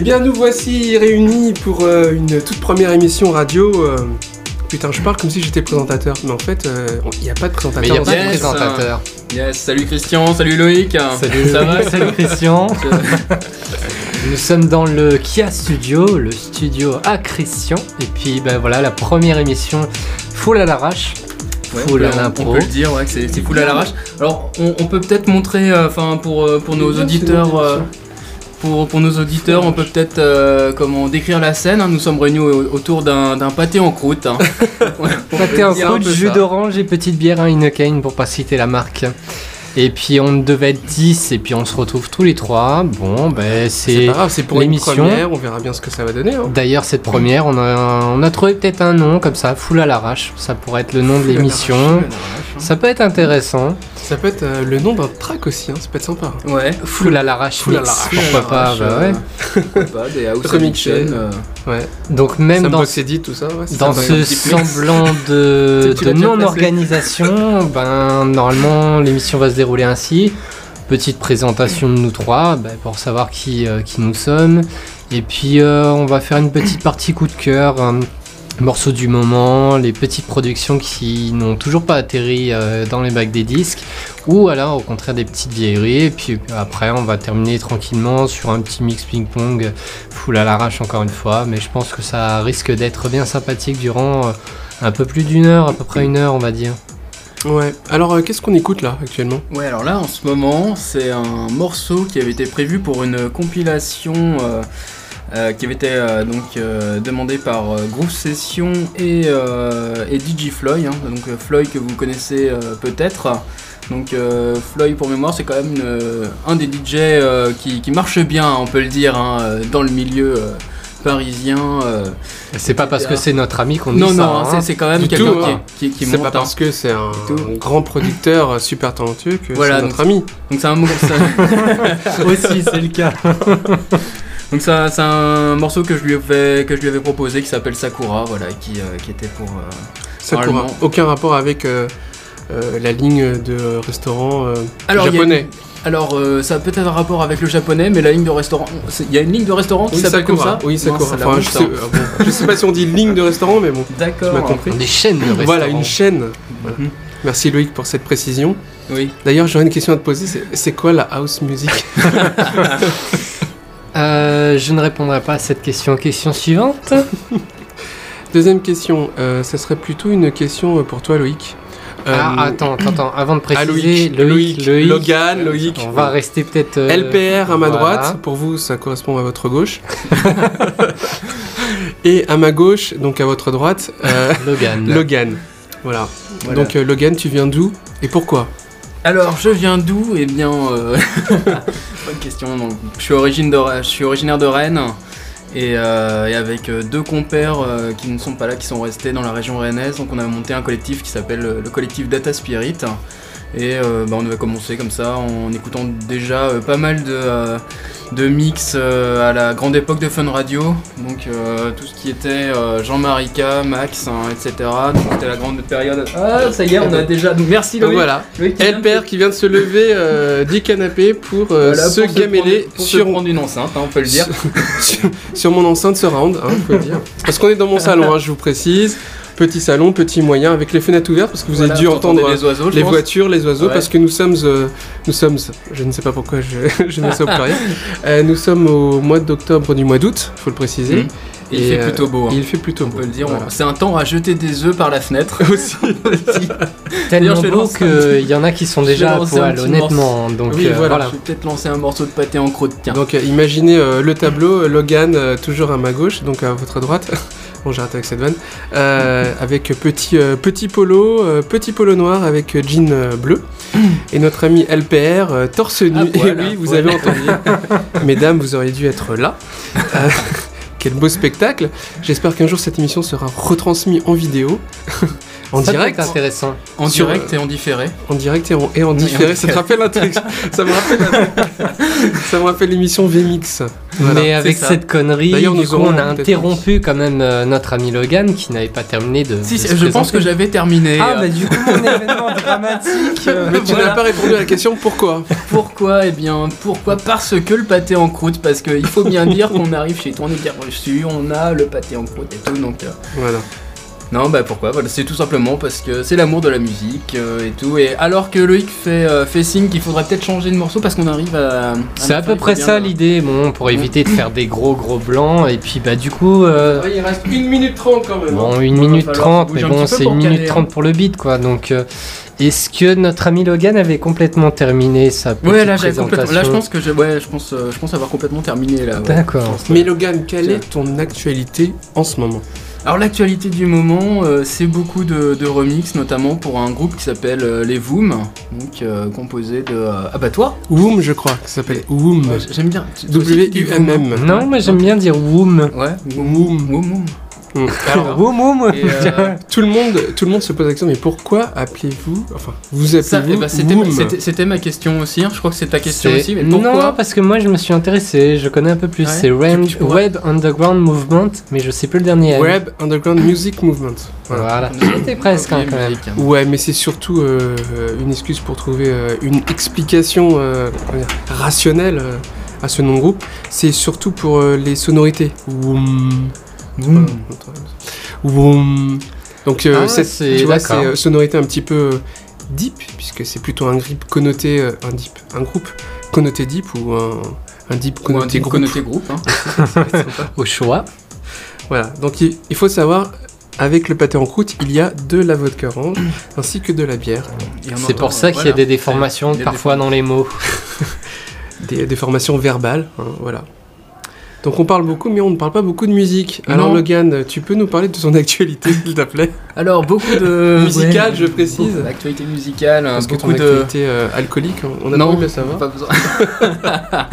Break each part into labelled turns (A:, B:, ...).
A: Eh bien, nous voici réunis pour euh, une toute première émission radio. euh, Putain, je parle comme si j'étais présentateur, mais en fait, euh, il n'y a pas de
B: Mais il
A: présentateur.
B: n'y a pas de
C: Yes.
B: présentateur.
C: Yes, salut Christian, salut Loïc.
B: Salut,
C: ça va
B: salut Christian. Nous sommes dans le Kia Studio, le studio à Christian. Et puis ben voilà, la première émission full à l'arrache.
C: Ouais,
B: Full
C: on
B: à
C: on
B: l'impro.
C: peut le dire, ouais, que c'est c'est full à l'arrache. Alors, on, on peut peut-être montrer, euh, enfin, pour, euh, pour nos auditeurs, euh, pour, pour nos auditeurs, on peut peut-être euh, comment décrire la scène. hein. Nous sommes réunis au- autour d'un d'un pâté en croûte. hein. On
B: Pâté en croûte, jus d'orange et petite bière à Heineken pour pas citer la marque. Et puis on devait être 10 et puis on se retrouve tous les trois. Bon, ben
A: C'est
B: c'est.
A: pas grave, c'est pour une
B: l'émission.
A: première, on verra bien ce que ça va donner. hein.
B: D'ailleurs, cette première, on a, on a trouvé peut-être un nom comme ça, full à l'arrache. Ça pourrait être le nom de
A: Full
B: l'émission. Ça peut être intéressant.
A: Ça peut être euh, le nom d'un track aussi, hein, ça peut être sympa.
C: Ouais.
B: Full à l'arrache.
A: Full à l'arrache.
B: Pourquoi pas bah ouais.
C: Pourquoi pas, des house euh,
A: Ouais.
B: Donc même dans,
A: Box Edit, tout ça. Ouais, c'est
B: dans
A: sympa.
B: ce semblant de, non-organisation, ben normalement l'émission va se dérouler ainsi. Petite présentation de nous trois, ben, pour savoir qui, euh, qui nous sommes. Et puis euh, on va faire une petite partie coup de cœur, un morceau du moment, les petites productions qui n'ont toujours pas atterri euh, dans les bacs des disques, ou alors au contraire des petites vieilleries. Et puis après on va terminer tranquillement sur un petit mix ping-pong full à l'arrache encore une fois, mais je pense que ça risque d'être bien sympathique durant euh, un peu plus d'une heure, à peu près une heure on va dire.
A: Ouais. Alors, euh, qu'est-ce qu'on écoute là actuellement?
C: Ouais, alors là, en ce moment, c'est un morceau qui avait été prévu pour une compilation euh, qui avait été euh, donc euh, demandée par Groove Session et, et DJ Floyd. hein. donc Floyd que vous connaissez peut-être. Donc Floyd pour mémoire, c'est quand même un des DJ qui, qui marche bien, on peut le dire, hein, dans le milieu parisien. euh.
B: C'est pas parce que c'est notre ami qu'on dit
C: Non,
B: ça.
C: non,
B: hein.
C: c'est- quand même quelqu'un qui,
A: hein.
C: qui, qui
A: C'est pas
C: hein.
A: parce que c'est un grand producteur super talentueux que
C: Voilà,
A: c'est
C: donc
A: notre ami.
C: Donc c'est un morceau.
B: Aussi, c'est le cas.
C: Donc c'est un, c'est un morceau que je lui avais que je lui avais proposé qui s'appelle Sakura, voilà, qui, euh, qui était pour. euh,
A: Sakura. Aucun rapport avec euh, euh, la ligne de restaurant euh,
C: Alors,
A: japonais.
C: Alors euh, ça a peut-être un rapport avec le japonais, mais la ligne de restaurant, il y a une ligne de restaurant qui
A: Oui,
C: s'appelle comme
A: Sakura.
C: ça.
A: Oui, Sakura. Enfin,
C: bouche,
A: je, sais,
C: ça.
A: euh, je sais pas si on dit ligne de restaurant, mais bon,
C: D'accord.
A: tu m'as compris.
B: Des chaînes de restaurants.
A: Voilà, une chaîne. Voilà.
C: Mhm.
A: Merci Loïc pour cette précision.
C: Oui.
A: D'ailleurs, j'aurais une question à te poser. C'est quoi la house music?
B: Euh, je ne répondrai pas à cette question. Question suivante.
A: Deuxième question. euh, ça serait plutôt une question euh, pour toi, Loïc. Euh,
B: ah, attends, attends, attends, avant de
A: ah,
B: préciser,
A: Loïc,
B: Loïc,
A: Loïc,
B: Loïc,
A: Logan, Loïc.
B: on va rester peut-être. euh,
A: LPR à ma
B: voilà.
A: droite, pour vous ça correspond à votre gauche. Et à ma gauche, donc à votre droite, euh,
B: Logan.
A: Logan. Voilà.
C: Voilà.
A: Donc euh, Logan, tu viens d'où et pourquoi?
C: Alors je viens d'où? Eh bien, euh, bonne question. Donc, je suis originaire de Rennes. Et, euh, avec euh, deux compères qui ne sont pas là, qui sont restés dans la région rennaise, donc on a monté un collectif qui s'appelle le collectif Data Spirit. Et euh, bah, on avait commencé comme ça en écoutant déjà euh, pas mal de, euh, de mix à la grande époque de Fun Radio. Donc tout ce qui était Jean-Marie K, Max, hein, etc. Donc c'était la grande période. Ah ça y est, on a déjà. Donc merci
A: Donc
C: Loïc.
A: voilà,
C: Loïc qui vient de-
A: LPR qui vient de se lever du canapé pour euh,
C: Voilà,
A: se
C: pour
A: gameler
C: prendre, pour se
A: sur,
C: prendre une enceinte, hein, on peut le dire.
A: sur, sur mon enceinte surround, hein, faut le dire. Parce qu'on est dans mon salon, hein, je vous précise. Petit salon, petit moyen, avec les fenêtres ouvertes, parce que vous
C: Voilà,
A: avez dû entendre
C: les oiseaux,
A: voitures, les oiseaux,
C: Ouais.
A: parce que nous sommes, euh, nous sommes, je ne sais pas pourquoi je, je mets ça au pluriel, Euh, nous sommes au mois d'octobre du mois d'août, faut le préciser.
C: Et il fait
A: euh,
C: plutôt beau. hein.
A: Il fait plutôt
C: On
A: beau.
C: peut le dire,
A: Voilà.
C: c'est un temps à jeter des œufs par la fenêtre.
A: Aussi.
B: Tellement beau qu'il y en a qui sont déjà à poil, honnêtement. Donc
A: Oui,
B: euh,
A: voilà.
B: voilà.
C: Je vais peut-être lancer un morceau de pâté en croûte, tiens.
A: Donc euh, imaginez euh, le tableau, Logan euh, toujours à ma gauche, donc à votre droite. Bon, j'arrête avec cette vanne. Euh, avec petit, euh, petit polo, euh, petit polo noir avec jean euh, bleu. Et notre ami LPR, torse nu.
C: À poil,
A: et lui,
C: à
A: vous avez entendu. Mesdames, vous auriez dû être là. Quel beau spectacle. J'espère qu'un jour cette émission sera retransmise en vidéo. En
B: Ça
A: direct,
B: être intéressant.
C: En
A: Sur,
C: direct et en différé.
A: en direct et en, et en différé. Ça te rappelle un truc Ça me rappelle, ça me rappelle l'émission VMix. Voilà.
B: Mais avec cette connerie,
A: D'ailleurs,
B: du
A: nous
B: coup, on a interrompu quand même euh, notre ami Logan qui n'avait pas terminé de.
C: Si,
B: de
C: si,
B: se
C: je pense que j'avais terminé.
B: Ah,
C: euh,
B: bah du coup, mon événement dramatique. euh,
A: Mais tu
C: Voilà.
A: n'as pas répondu à la question pourquoi?
C: Pourquoi? Eh bien, pourquoi? Parce que le pâté en croûte, parce qu'il faut bien dire qu'on arrive chez toi, on est bien reçu, on a le pâté en croûte et tout, donc... euh,
A: Voilà.
C: Non, bah pourquoi? Voilà, C'est tout simplement parce que c'est l'amour de la musique euh, et tout, et alors que Loïc fait, euh, fait signe qu'il faudrait peut-être changer de morceau parce qu'on arrive à...
B: C'est à peu près ça
C: euh,
B: l'idée, bon, pour éviter de faire des gros gros blancs, et puis bah du coup, euh,
A: il reste 1 minute 30 quand même. hein.
B: bon, 1
C: va
B: minute
C: falloir
B: 30,
C: bouger
B: mais bon, c'est
C: pour
B: 1 minute
C: caler,
B: 30 pour le beat, quoi, donc est-ce que notre ami Logan avait complètement terminé sa petite
C: Ouais, là,
B: présentation
C: là je pense que j'ai... Ouais, je pense, euh, je pense avoir complètement terminé là. ouais.
B: D'accord.
C: Je
A: Mais Logan, quelle
C: Tiens.
A: est ton actualité en ce moment?
C: Alors l'actualité du moment, euh, c'est beaucoup de, de remix, notamment pour un groupe qui s'appelle euh, les Voom, donc euh, composé de euh, abattoirs.
A: Woom, je crois, que ça s'appelle Woom.
C: Ouais, J'aime bien. Toi tu dis Voom,
A: W-U-M-M.
B: Non, moi j'aime bien dire Woom.
C: Ouais.
A: Woom.
C: Woom, Woom.
A: Mm. Alors,
C: Et, euh,
A: tout le monde, tout le monde se pose la question, mais pourquoi appelez-vous, enfin, vous
C: ça,
A: appelez-vous
C: eh ben, c'était, ma question aussi. hein. Je crois que c'est ta question aussi. Mais
B: non,
C: pourquoi
B: parce que moi je me suis intéressé, je connais un peu plus.
C: Ouais,
B: C'est Web Underground Movement, mais je sais plus le dernier.
A: Web Underground Music Movement. Voilà.
B: C'était presque hein, quand même.
A: Ouais, mais c'est surtout euh, une excuse pour trouver euh, une explication rationnelle à ce nom de groupe. C'est surtout pour les sonorités. Woom. Donc, euh,
B: Ah,
A: cette,
B: c'est-
A: tu vois, c'est euh, sonorité un petit peu euh, deep, puisque c'est plutôt un grip connoté, euh, un deep, un groupe connoté deep ou un, un deep
C: Ou un
A: connoté groupe.
C: connoté groupe. hein.
B: Au choix.
A: Voilà, donc il, il faut savoir, avec le pâté en croûte, il y a de la vodka orange ainsi que de la bière.
B: C'est
C: entend,
B: pour ça qu'il y a des déformations parfois dans les mots.
A: des, des formations verbales, hein, voilà. Donc on parle beaucoup, mais on ne parle pas beaucoup de musique. Alors
C: Non.
A: Logan, tu peux nous parler de ton actualité, s'il te plaît?
C: Alors beaucoup de
A: Musicale, je précise.
C: beaucoup d'actualité musicale,
A: Parce que ton
C: beaucoup de
A: actualité euh, alcoolique, on a
C: Non,
A: pas savoir.
C: Pas besoin.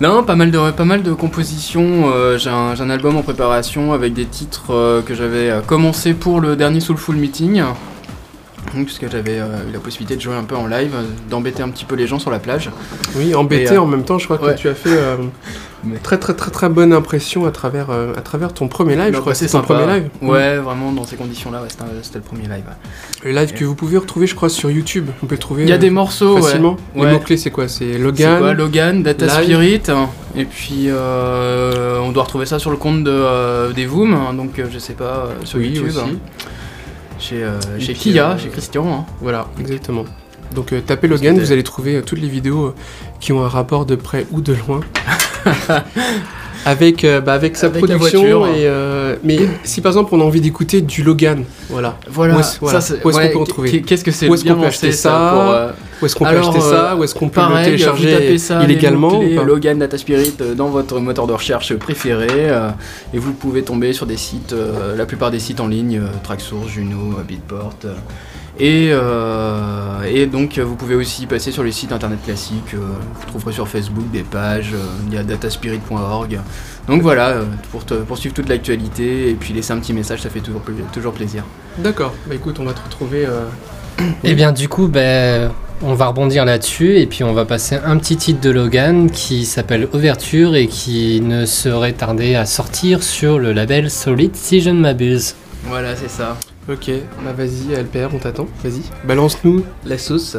C: non, pas mal de, pas mal de compositions. euh, j'ai, un, j'ai un album en préparation avec des titres euh, que j'avais commencé pour le dernier Soulful Meeting. Puisque j'avais euh, eu la possibilité de jouer un peu en live, euh, d'embêter un petit peu les gens sur la plage.
A: Oui, embêté
C: Et, euh,
A: en même temps, je crois que
C: ouais.
A: tu as fait euh,
C: Mais-
A: très très très très bonne impression à travers, euh, à travers ton premier live, je crois.
C: ouais, c'est
A: ton premier live
C: Ouais, vraiment dans ces conditions-là, ouais, c'était, le premier live.
A: Le live que vous pouvez retrouver, je crois, sur YouTube. On peut trouver
C: Il y a
A: euh,
C: des morceaux,
A: facilement. Les mots-clés, c'est quoi? C'est Logan
C: quoi, Logan, Data
A: Live.
C: Spirit, hein, et puis euh, on doit retrouver ça sur le compte de, euh, des Voom, hein, donc euh, je sais pas, euh, sur
A: Oui,
C: YouTube,
A: aussi.
C: hein, chez, euh, chez
A: puis,
C: Kia,
A: euh,
C: chez Christian. hein.
A: Voilà, exactement. Donc euh, tapez Logan, vous allez trouver toutes les vidéos qui ont un rapport de près ou de loin. avec, euh, bah, avec sa
C: Avec
A: production
C: voiture.
A: et euh, mais si par exemple on a envie d'écouter du Logan, voilà.
C: Voilà,
A: Où est-ce- voilà. qu'on peut retrouver
C: qu'est- Qu'est-ce que c'est
A: Où est-ce qu'on peut acheter ça Où est-ce qu'on peut acheter ça
C: euh,
A: Où est-ce qu'on peut le télécharger
C: ça,
A: illégalement
C: les
A: ou
C: mots-clés,
A: pas
C: Logan Data Spirit dans votre moteur de recherche préféré et vous pouvez tomber sur des sites, la plupart des sites en ligne, Tracksource, Juno, Beatport. euh, et, euh, et donc vous pouvez aussi passer sur les sites internet classiques, euh, vous trouverez sur Facebook des pages, euh, il y a dataspirit.org. Donc voilà, pour, te, pour suivre toute l'actualité et puis laisser un petit message, ça fait toujours, pla- toujours plaisir.
A: D'accord. Bah écoute, on va te retrouver. euh,
B: Et bien du coup, ben, on va rebondir là-dessus et puis on va passer un petit titre de Logan qui s'appelle Ouverture et qui ne serait tardé à sortir sur le label Solid si je ne m'abuse.
C: Voilà, c'est ça.
A: Ok, bah vas-y, LPR, on t'attend. Vas-y, balance-nous la sauce.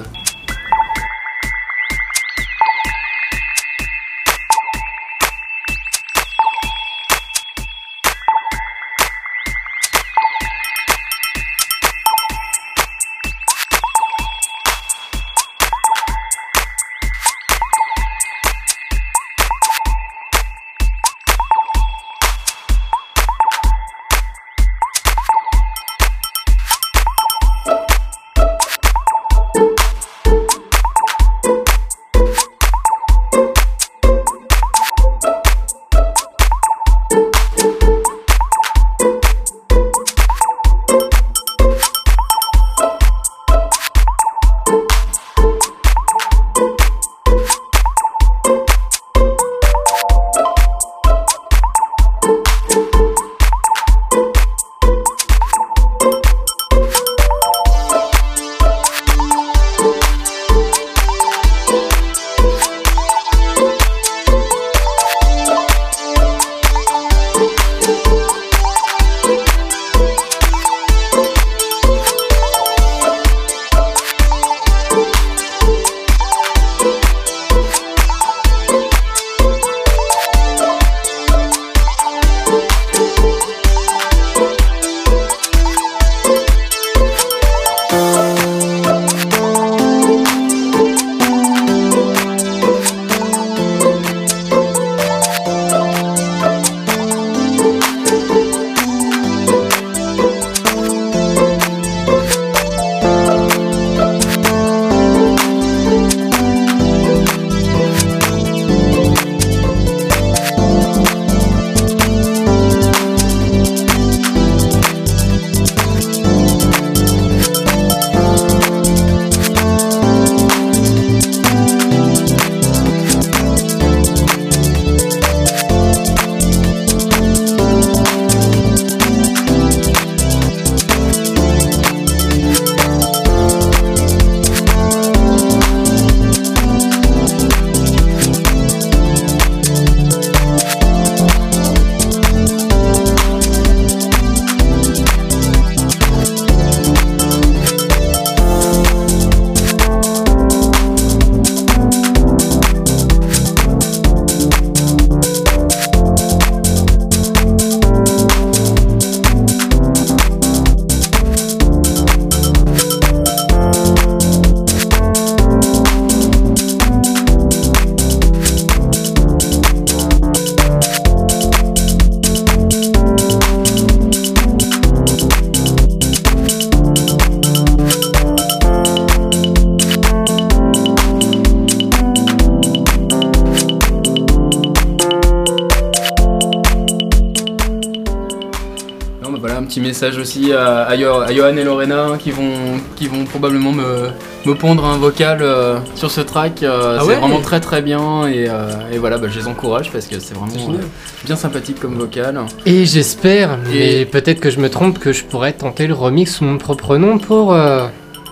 C: Aussi à, à Yo- à Johan et Lorena qui vont, qui vont probablement me, me pondre un vocal euh, sur ce track. euh,
A: Ah
C: c'est
A: ouais
C: vraiment très très bien et, euh, et voilà, bah, je les encourage parce que c'est vraiment euh, bien sympathique comme vocal.
B: Et j'espère, mais
C: Et-
B: peut-être que je me trompe, que je pourrais tenter le remix sous mon propre nom pour euh,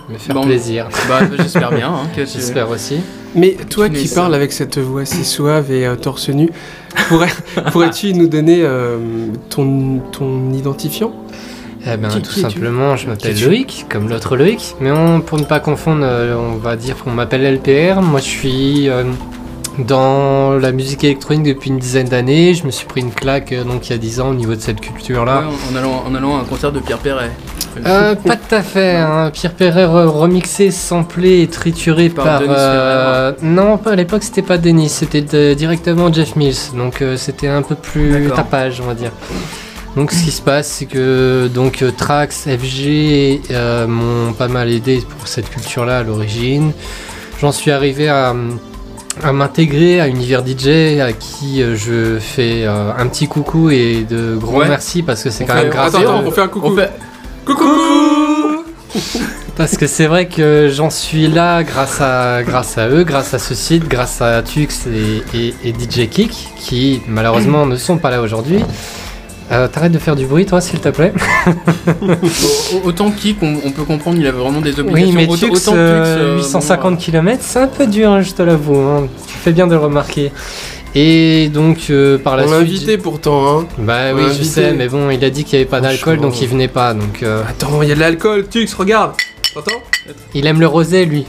B: me faire
C: Bon.
B: plaisir.
C: Bah, j'espère bien hein, que tu-
B: J'espère aussi.
A: Mais toi qui
C: ça.
A: parles avec cette voix si suave et euh, torse nu, pourrais- pourrais-tu nous donner euh, ton, ton identifiant?
B: Eh ben, tout simplement, je m'appelle Loïc, comme l'autre Loïc, mais on- pour ne pas confondre, euh, on va dire qu'on m'appelle LPR. Moi, je suis euh, dans la musique électronique depuis une dizaine d'années. Je me suis pris une claque euh, donc il y a 10 ans au niveau de cette culture-là.
C: Ouais, en, allant, en allant à un concert de Pierre Perret.
B: Euh, pas tout à fait. Hein. Pierre Perret re- remixé, samplé et trituré
C: Par
B: par.
C: Denis
B: euh, non, pas à l'époque, c'était pas Denis, c'était de- directement Jeff Mills. Donc euh, c'était un peu plus tapage, on va dire. Donc ce qui se passe, c'est que donc euh, Trax, FG euh, m'ont pas mal aidé pour cette culture-là à l'origine. J'en suis arrivé à, à m'intégrer à Univers DJ, à qui euh, je fais euh, un petit coucou et de gros
C: Ouais.
B: merci parce que c'est quand
C: fait-
B: même grâce
A: Attends,
B: à
A: attends,
B: eux.
A: on fait un coucou.
C: On fait...
A: Coucou
B: Parce que c'est vrai que j'en suis là grâce à, grâce à eux, grâce à ce site, grâce à Tux et, et- et DJ Kick, qui malheureusement ne sont pas là aujourd'hui. Euh, T'arrêtes de faire du bruit, toi, s'il te plaît
C: Au- au- Autant Kik, on, on peut comprendre, il avait vraiment des obligations.
B: Oui, mais Tux,
C: autant
B: euh,
C: Tux, euh,
B: 850
C: bon,
B: km, c'est un peu dur, hein, je te l'avoue. hein. Tu fais bien de le remarquer. Et donc, euh, par la
A: On l'a
B: suite.
A: invité pourtant, hein.
B: Bah
A: on
B: oui,
A: l'a
B: je
A: invité.
B: sais, mais bon, il a dit qu'il n'y avait pas d'alcool, donc il venait pas. Donc, euh,
A: Attends, il y a de l'alcool, Tux, regarde T'entends?
B: Il aime le rosé, lui.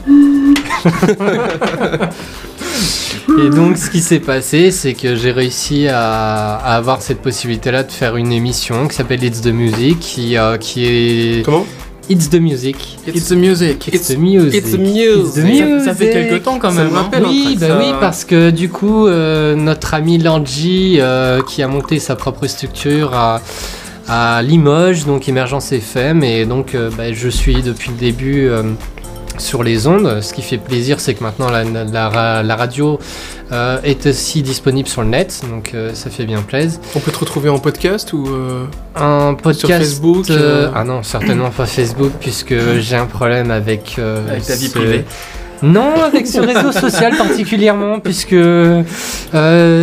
B: Et donc, ce qui s'est passé, c'est que j'ai réussi à, à avoir cette possibilité-là de faire une émission qui s'appelle It's the Music, qui, euh, qui est
A: Comment?
B: It's the Music.
C: It's the music.
B: It's the music.
A: It's the music.
B: the
C: Ça, ça fait quelques temps quand même.
A: me
C: hein.
B: Oui, bah
C: ça.
B: oui, parce que du coup, euh, notre ami Lanji, euh, qui a monté sa propre structure à, à Limoges, donc Émergence FM, et donc euh, bah, je suis depuis le début euh, sur les ondes. Ce qui fait plaisir, c'est que maintenant la, la ra- la radio euh, est aussi disponible sur le net, donc euh, ça fait bien plaisir.
A: On peut te retrouver en podcast ou euh,
B: Un podcast.
A: Facebook
B: euh,
A: euh,
B: Ah non, certainement pas Facebook, puisque j'ai un problème avec. euh,
C: Avec ta vie
B: ce-
C: privée.
B: Non, avec ce réseau social particulièrement, puisque euh,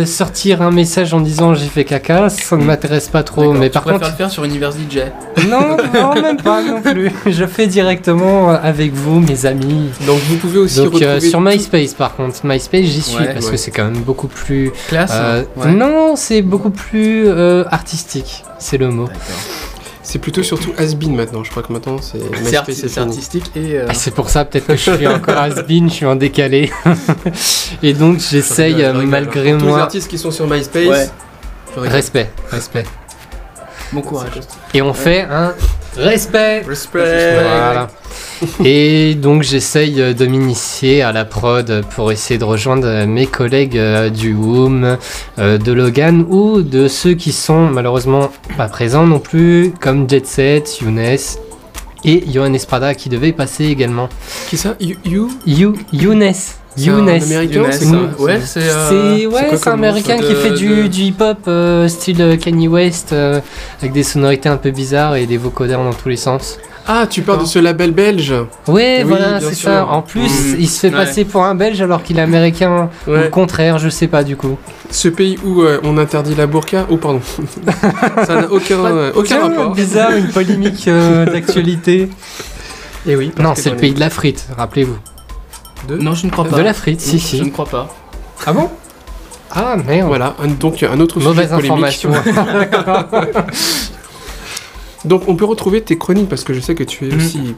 B: sortir un message en disant j'ai fait caca, ça ne m'intéresse pas trop. Mais
C: tu
B: par contre,
C: le faire sur Univers DJ.
B: non, non, même pas non plus. Je fais directement avec vous, mes amis.
A: Donc vous pouvez aussi
B: Donc
A: retrouver...
B: euh, sur
A: tout-
B: MySpace, par contre, MySpace, j'y suis
C: Ouais,
B: parce
A: ouais.
B: que c'est quand même beaucoup plus.
C: Classe.
B: euh,
C: hein. Ouais.
B: Non, c'est beaucoup plus euh, artistique. C'est le mot.
A: C'est plutôt surtout Asbin maintenant, je crois que maintenant c'est...
C: C'est
A: MySpace,
C: arti- artistique et. euh,
B: Ah, C'est pour ça peut-être que je suis encore has-been, je suis en décalé. Et donc j'essaye euh, malgré
A: Pour Tous les
B: moi.
A: artistes qui sont sur MySpace,
C: Ouais.
B: Respect, respect.
C: Bon courage.
B: Et on fait un respect.
A: Respect
B: Voilà. Et donc j'essaye euh, de m'initier à la prod pour essayer de rejoindre euh, mes collègues euh, du WOM, euh, de Logan ou de ceux qui sont malheureusement pas présents non plus, comme Jet Set, Younes et Johan Esprada qui devait passer également.
A: Qui ça? You, you?
B: You, Younes.
A: C'est un
B: Younes.
A: c'est
C: Ouais, c'est. euh,
B: ouais, un américain qui fait du,
C: de-
B: du hip-hop euh, style euh, Kanye West euh, avec des sonorités un peu bizarres et des vocodeurs dans tous les sens.
A: Ah, tu parles de ce label belge
B: Ouais,
A: Oui,
B: voilà, c'est ça. En plus,
C: Mm.
B: il se fait
C: Ouais.
B: passer pour un Belge alors qu'il est américain.
A: Ouais.
B: contraire, je sais pas du coup.
A: Ce pays où euh, on interdit la burqa Oh, pardon. ça n'a aucun, euh, aucun rapport.
B: Bizarre, une polémique euh, d'actualité.
A: Et oui.
B: Non, c'est le pays de la frite, rappelez-vous.
A: De-
C: Non, je ne crois pas.
B: De la frite, si,
C: Je
B: si.
C: ne crois pas.
B: Ah bon Ah merde.
A: Voilà, un- donc un autre sujet
B: Mauvaise
A: polémique.
B: information.
A: Donc on peut retrouver tes chroniques parce que je sais que tu es
C: Mhm.
A: aussi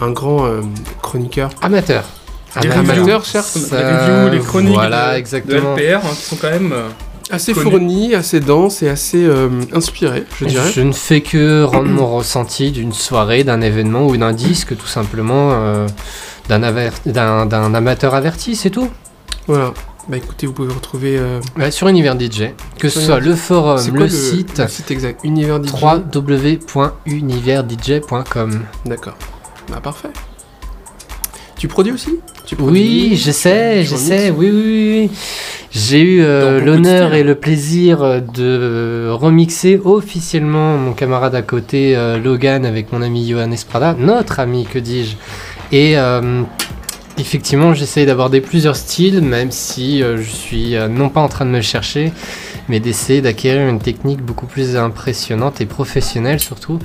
A: un grand euh, chroniqueur.
B: Amateur.
C: Les
B: Amateur.
A: Amateur, certes,
B: Ça-
C: Les reviews, les chroniques
B: Voilà,
C: de,
B: exactement.
C: de LPR hein, qui sont quand même. euh,
A: assez
C: Connu.
A: fourni, assez dense et assez euh, inspiré, je dirais.
B: Je ne fais que rendre mon ressenti d'une soirée, d'un événement ou d'un disque, tout simplement, euh, d'un aver- d'un d'un amateur averti, c'est tout.
A: Voilà. Bah écoutez, vous pouvez retrouver. euh,
B: Ouais, sur Univers DJ, que ce soit le forum, le,
A: quoi
B: site,
A: le site exact? Univers DJ.
B: www.universdj.com.
A: D'accord. Bah parfait. Tu produis aussi Tu
B: Oui, j'essaie, j'essaie, oui, oui, oui. J'ai eu euh, l'honneur et le plaisir de remixer officiellement mon camarade à côté, euh, Logan, avec mon ami Johan Esprada, notre ami, que dis-je. Et euh, effectivement, j'essaye d'aborder plusieurs styles, même si je suis non pas en train de me chercher, mais d'essayer d'acquérir une technique beaucoup plus impressionnante et professionnelle surtout.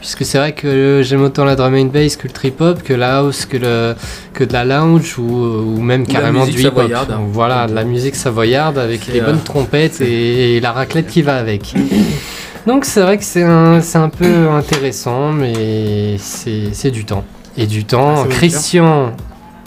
B: Puisque c'est vrai que j'aime autant la drum and bass que le trip hop, que la house, que, le, que de la lounge ou, ou même carrément du hip-hop.
C: savoyarde.
B: Donc Voilà, de la musique savoyarde avec les
C: euh,
B: bonnes trompettes et, et la raclette qui va avec. Donc c'est vrai que c'est un, un peu intéressant, mais c'est du temps. Et du
A: Ah,
B: temps,
A: le
B: Christian,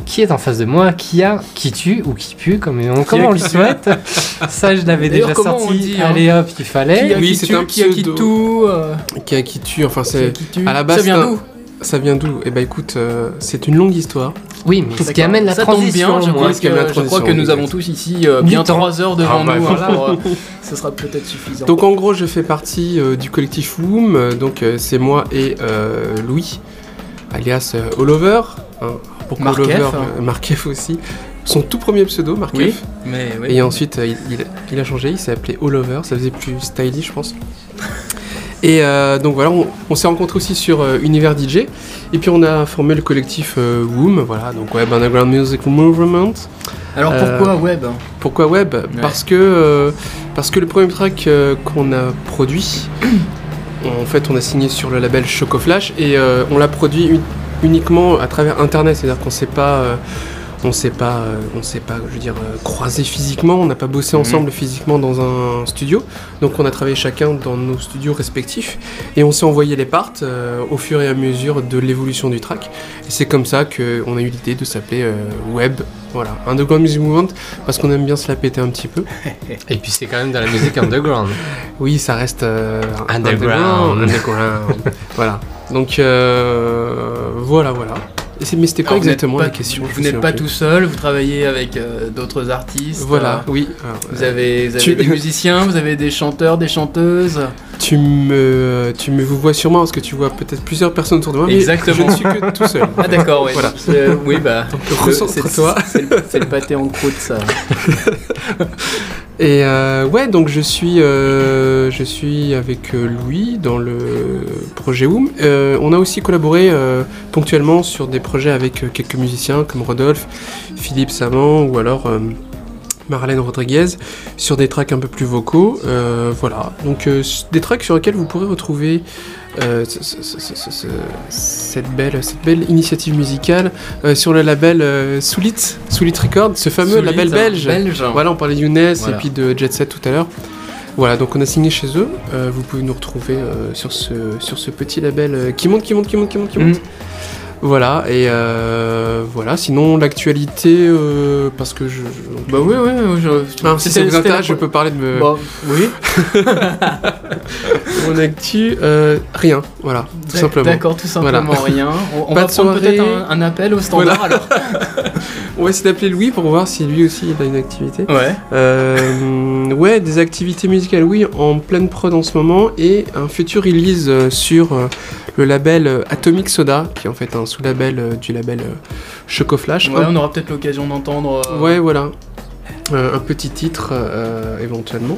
B: qui est en face de moi, qui a, qui tue ou qui pue, comme on, comme on le souhaite. Ça, je l'avais déjà sorti.
C: dit, hein
B: Allez hop, il fallait.
C: Qui a
A: Oui,
C: qui
A: c'est
C: tue,
A: un
C: qui a qui tout euh,
A: Qui a qui tue, enfin
C: qui a
A: c'est.
C: qui tue.
A: à la base,
C: Ça vient d'où?
A: Ça vient d'où? Eh ben écoute, euh, c'est une longue histoire.
B: Oui, mais ce qui amène la
C: ça tombe bien, je
B: moi.
C: crois,
A: ce qui amène la
C: que, je crois que nous avons tous ici euh, bien. 3 heures devant
A: Ah, bah,
C: nous.
A: voilà.
C: alors, euh, ce sera peut-être suffisant.
A: Donc en gros, je fais partie euh, du collectif Woom. euh, donc euh, c'est moi et euh, Louis, alias euh, All Over. hein. Pourquoi
C: Mark
A: All Over
C: F.
A: euh, Mark F aussi. Son tout premier pseudo, Mark
C: oui,
A: F.
C: mais oui.
A: Et ensuite, euh, il, il- il a changé, il s'est appelé All Over, ça faisait plus stylish, je pense. Et euh, donc voilà, on, on s'est rencontrés aussi sur euh, Univers DJ, et puis on a formé le collectif euh, Woom, voilà, donc Web Underground Music Movement.
C: Alors
A: euh,
C: pourquoi web?
A: Pourquoi Web? Parce que euh, parce que le premier track euh, qu'on a produit, en fait, on a signé sur le label Choco Flash et euh, on l'a produit uniquement à travers Internet, c'est-à-dire qu'on s'est pas euh, on s'est pas, euh, on s'est pas, je veux dire, euh, croisé physiquement, on n'a pas bossé
C: Mhm.
A: ensemble physiquement dans un studio, donc on a travaillé chacun dans nos studios respectifs et on s'est envoyé les parts euh, au fur et à mesure de l'évolution du track. Et c'est comme ça qu'on a eu l'idée de s'appeler euh, Web, voilà, Underground Music Movement, parce qu'on aime bien se la péter un petit peu.
B: Et puis c'est quand même de la musique underground.
A: Oui, ça reste euh,
B: Underground.
A: underground. voilà. Donc euh, voilà, voilà. Mais c'était quoi
C: Alors,
A: exactement
C: pas-
A: la question
C: Vous n'êtes pas
A: plus.
C: tout seul, vous travaillez avec euh, d'autres artistes.
A: Voilà,
C: euh,
A: oui. Alors,
C: Vous
A: euh,
C: avez, vous avez
A: Tu-
C: des musiciens, vous avez des chanteurs, des chanteuses.
A: tu me, tu me vous vois sûrement parce que tu vois peut-être plusieurs personnes autour de moi. mais
C: Exactement.
A: je ne suis que tout seul.
C: Ah d'accord, oui.
A: Voilà.
C: oui, bah.
A: Recentre-toi.
C: c'est- C'est le, c'est le pâté en croûte, ça.
A: Et euh, ouais, donc je suis, euh, je suis avec euh, Louis dans le projet Woom. Euh, on a aussi collaboré ponctuellement sur des projets avec quelques musiciens comme Rodolphe, Philippe Saman ou alors Marlène Rodriguez sur des tracks un peu plus vocaux. Euh, voilà, donc euh, des tracks sur lesquels vous pourrez retrouver euh, ce- ce- ce- ce- ce- cette, belle, cette belle initiative musicale sur le label Soulit, Soulit Records, ce fameux label
C: hein,
A: belge.
C: Belge.
A: Voilà, on parlait de Younes
C: Voilà.
A: et puis de Jet Set tout à l'heure. Voilà, donc on a signé chez eux. Vous pouvez nous retrouver sur, ce, sur ce petit label qui monte, qui monte, qui monte, qui monte, qui monte.
C: Mm.
A: Voilà, et euh, voilà, sinon l'actualité, euh, parce que je. je-
C: Bah oui, oui, oui. Je...
A: Si
C: c'était-
A: vous intéresse, je peux parler de me-
C: Bah, oui,
A: mon actu. euh, rien, voilà, tout simplement.
C: D'accord, tout simplement
A: Voilà.
C: rien. On, va prendre peut-être un, un appel au standard alors.
A: On va essayer d'appeler Louis pour voir si lui aussi il a une activité.
C: Ouais.
A: Ouais, des activités musicales, oui, en pleine prod en ce moment, et un futur release sur le label Atomic Soda, qui est en fait un sous-label euh, du label euh, Choco Flash.
C: Ouais,
A: Un-
C: on aura peut-être l'occasion d'entendre. euh,
A: ouais, voilà. Un petit titre éventuellement.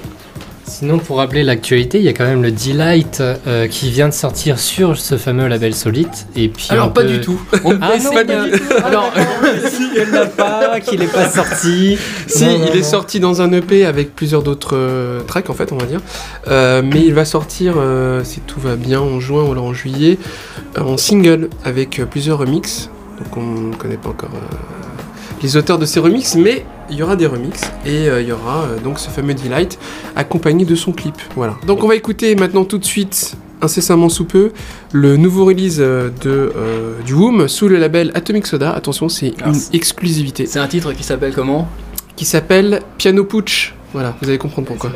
B: Sinon, pour rappeler l'actualité, il y a quand même le Delight euh, qui vient de sortir sur ce fameux label Solite. Et puis
C: Alors
B: on
C: pas
B: peut-
C: du tout. On
B: Ah non, pas du tout.
C: Alors,
B: Il l'a pas, qu'il n'est pas sorti.
A: Si,
B: Non, non,
A: il est sorti dans un EP avec plusieurs d'autres euh, tracks en fait, on va dire. Euh, mais il va sortir, euh, si tout va bien, en juin ou alors en juillet, en single avec plusieurs remixes. Donc on ne connaît pas encore les auteurs de ces remixes, mais il y aura des remixes et euh, il y aura euh, donc ce fameux Delight accompagné de son clip. Voilà. Donc on va écouter maintenant tout de suite. Incessamment sous peu, le nouveau release euh, de, euh, du Woom sous le label Atomic Soda. Attention, c'est
C: Ah,
A: une
C: c'est-
A: exclusivité
C: c'est un titre qui s'appelle comment?
A: Qui s'appelle Piano Pooch. Voilà, vous allez comprendre pourquoi.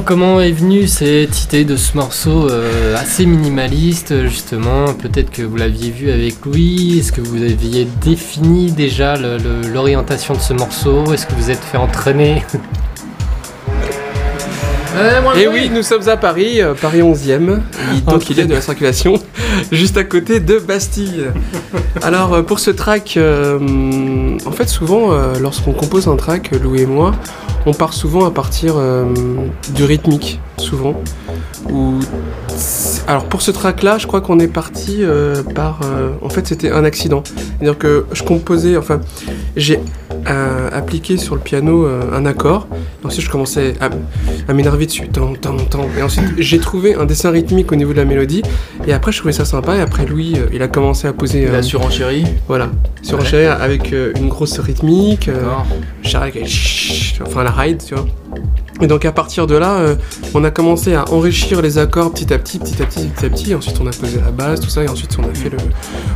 B: Comment est venue cette idée de ce morceau euh, assez minimaliste, justement? Peut-être que vous l'aviez vu avec Louis. Est-ce que vous aviez défini déjà l'orientation de ce morceau? Est-ce que vous êtes fait entraîner?
A: Et oui, nous sommes à Paris, euh, Paris 11e, donc il y a de la circulation, juste à côté de Bastille. Alors euh, pour ce track, euh, en fait souvent euh, lorsqu'on compose un track, Lou et moi, on part souvent à partir euh, du rythmique, souvent. Ou alors pour ce track là, je crois qu'on est parti euh, par, euh, en fait c'était un accident. C'est-à-dire que je composais, enfin j'ai euh, appliqué sur le piano euh, un accord. Et ensuite, je commençais à, à m'énerver dessus. Tant, tant, tant. Et ensuite, j'ai trouvé un dessin rythmique au niveau de la mélodie. Et après, je trouvais ça sympa. Et après, Louis, euh, il a commencé à poser.
C: La
A: euh,
C: surenchérie.
A: voilà. Sur
C: Ouais.
A: un chair avec une grosse rythmique. Charles avec enfin la ride, tu vois. Et donc à partir de là, euh, on a commencé à enrichir les accords petit à petit, petit à petit, petit à petit. Ensuite, on a posé la base, tout ça, et ensuite on a fait le,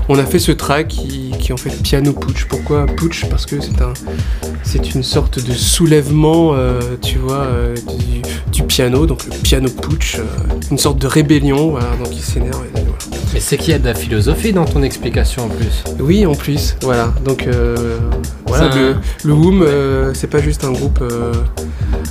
A: on a fait ce track qui, qui en fait piano putsch. Pourquoi putsch? Parce que c'est un, c'est une sorte de soulèvement, euh, tu vois, euh, du, du piano, donc le piano putsch, une sorte de rébellion, voilà. Donc il s'énerve. et voilà.
B: Mais c'est qu'il y a de la philosophie dans ton explication en plus.
A: Oui, en plus, voilà. Donc voilà,
C: C'est un-
A: le, le Woom, euh, c'est pas juste un groupe, euh,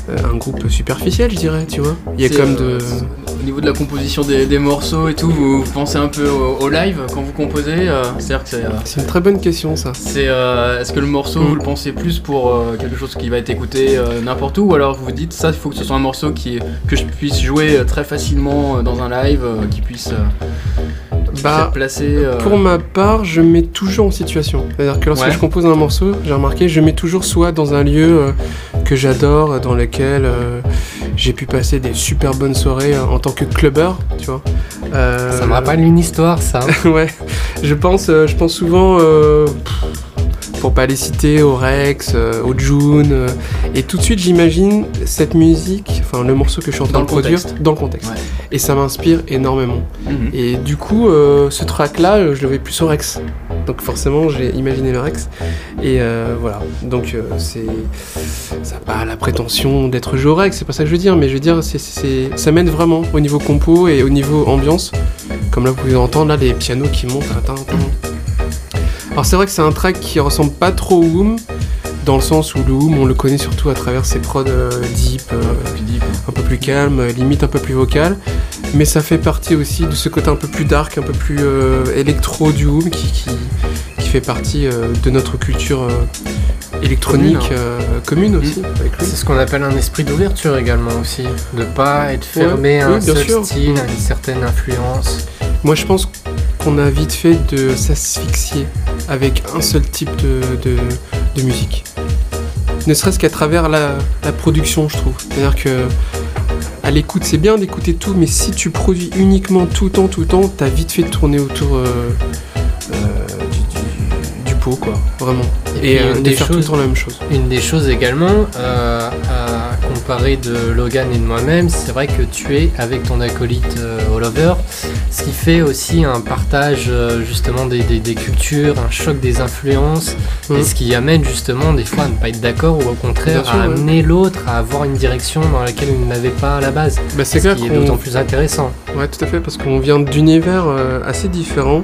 A: euh, un groupe superficiel, je dirais, tu vois. Il y a comme
C: euh,
A: de.
C: c'est- Au niveau de la composition des, des morceaux et tout, vous, vous pensez un peu au, au live quand vous composez euh, c'est. euh,
A: C'est une très bonne question, ça.
C: c'est, euh, Est-ce que le morceau,
A: Mm.
C: vous le pensez plus pour euh, quelque chose qui va être écouté euh, n'importe où Ou alors vous vous dites, ça, il faut que ce soit un morceau qui, que je puisse jouer euh, très facilement euh, dans un live, euh, qui puisse euh,
A: Bah,
C: placé. euh,
A: pour ma part, je mets toujours en situation. C'est-à-dire que lorsque
C: Ouais.
A: je compose un morceau, j'ai remarqué, je mets toujours soit dans un lieu euh, que j'adore, dans lequel euh, j'ai pu passer des super bonnes soirées euh, en tant que clubbeur, tu vois. Euh,
B: Ça me rappelle une histoire, ça.
A: ouais, je pense, euh, je pense souvent, euh, pour pas les citer, au Rex, euh, au June, euh, et tout de suite j'imagine cette musique, enfin le morceau que je suis en train de produire,
C: contexte.
A: dans le contexte.
C: Ouais.
A: Et ça m'inspire énormément.
C: mhm.
A: Et du coup, euh, ce track-là, euh, je le vais plus au Rex. Donc forcément, j'ai imaginé le Rex. Et euh, voilà. Donc euh, c'est, ça n'a pas la prétention d'être joué au Rex. C'est pas ça que je veux dire. Mais je veux dire, ça mène vraiment au niveau compo et au niveau ambiance. Comme là, vous pouvez entendre là les pianos qui montent. Tin. Alors c'est vrai que c'est un track qui ressemble pas trop au Woom. Dans le sens où le Woom, on le connaît surtout à travers ses prods euh, deep, euh,
C: dit,
A: un peu plus calme, euh, limite un peu plus vocal. Mais ça fait partie aussi de ce côté un peu plus dark, un peu plus euh, électro du Woom qui, qui, qui fait partie de notre culture électronique
C: Commune, hein.
A: euh, commune aussi. lui.
B: C'est ce qu'on appelle un esprit d'ouverture également aussi. De pas être
A: Ouais,
B: fermé à
A: oui,
B: un
A: bien
B: seul
A: sûr.
B: style, à une certaine influence.
A: Moi je pense qu'on a vite fait de s'asphyxier avec un seul type de, de, de musique. Ne serait-ce qu'à travers la, la production, je trouve. C'est-à-dire que à l'écoute, c'est bien d'écouter tout, mais si tu produis uniquement tout le temps, tout le temps, t'as vite fait de tourner autour euh, euh, du, du- du pot, quoi. Vraiment.
B: Et
A: Et,
B: puis,
A: euh, de
B: des
A: faire tout le
B: choses-
A: temps la même chose.
B: Une des choses également, à de Logan et de moi-même, c'est vrai que tu es avec ton acolyte euh, Oliver, ce qui fait aussi un partage euh, justement des, des- des cultures, un choc des influences,
A: Mhm.
B: et ce qui amène justement des fois à ne pas être d'accord ou au contraire
A: sûr,
B: à
A: ouais.
B: amener l'autre à avoir une direction dans laquelle il n'avait pas à la base,
A: Bah, c'est
B: ce
A: clair
B: qui est d'autant plus intéressant.
A: Ouais, tout à fait, parce qu'on vient d'univers euh, assez différents,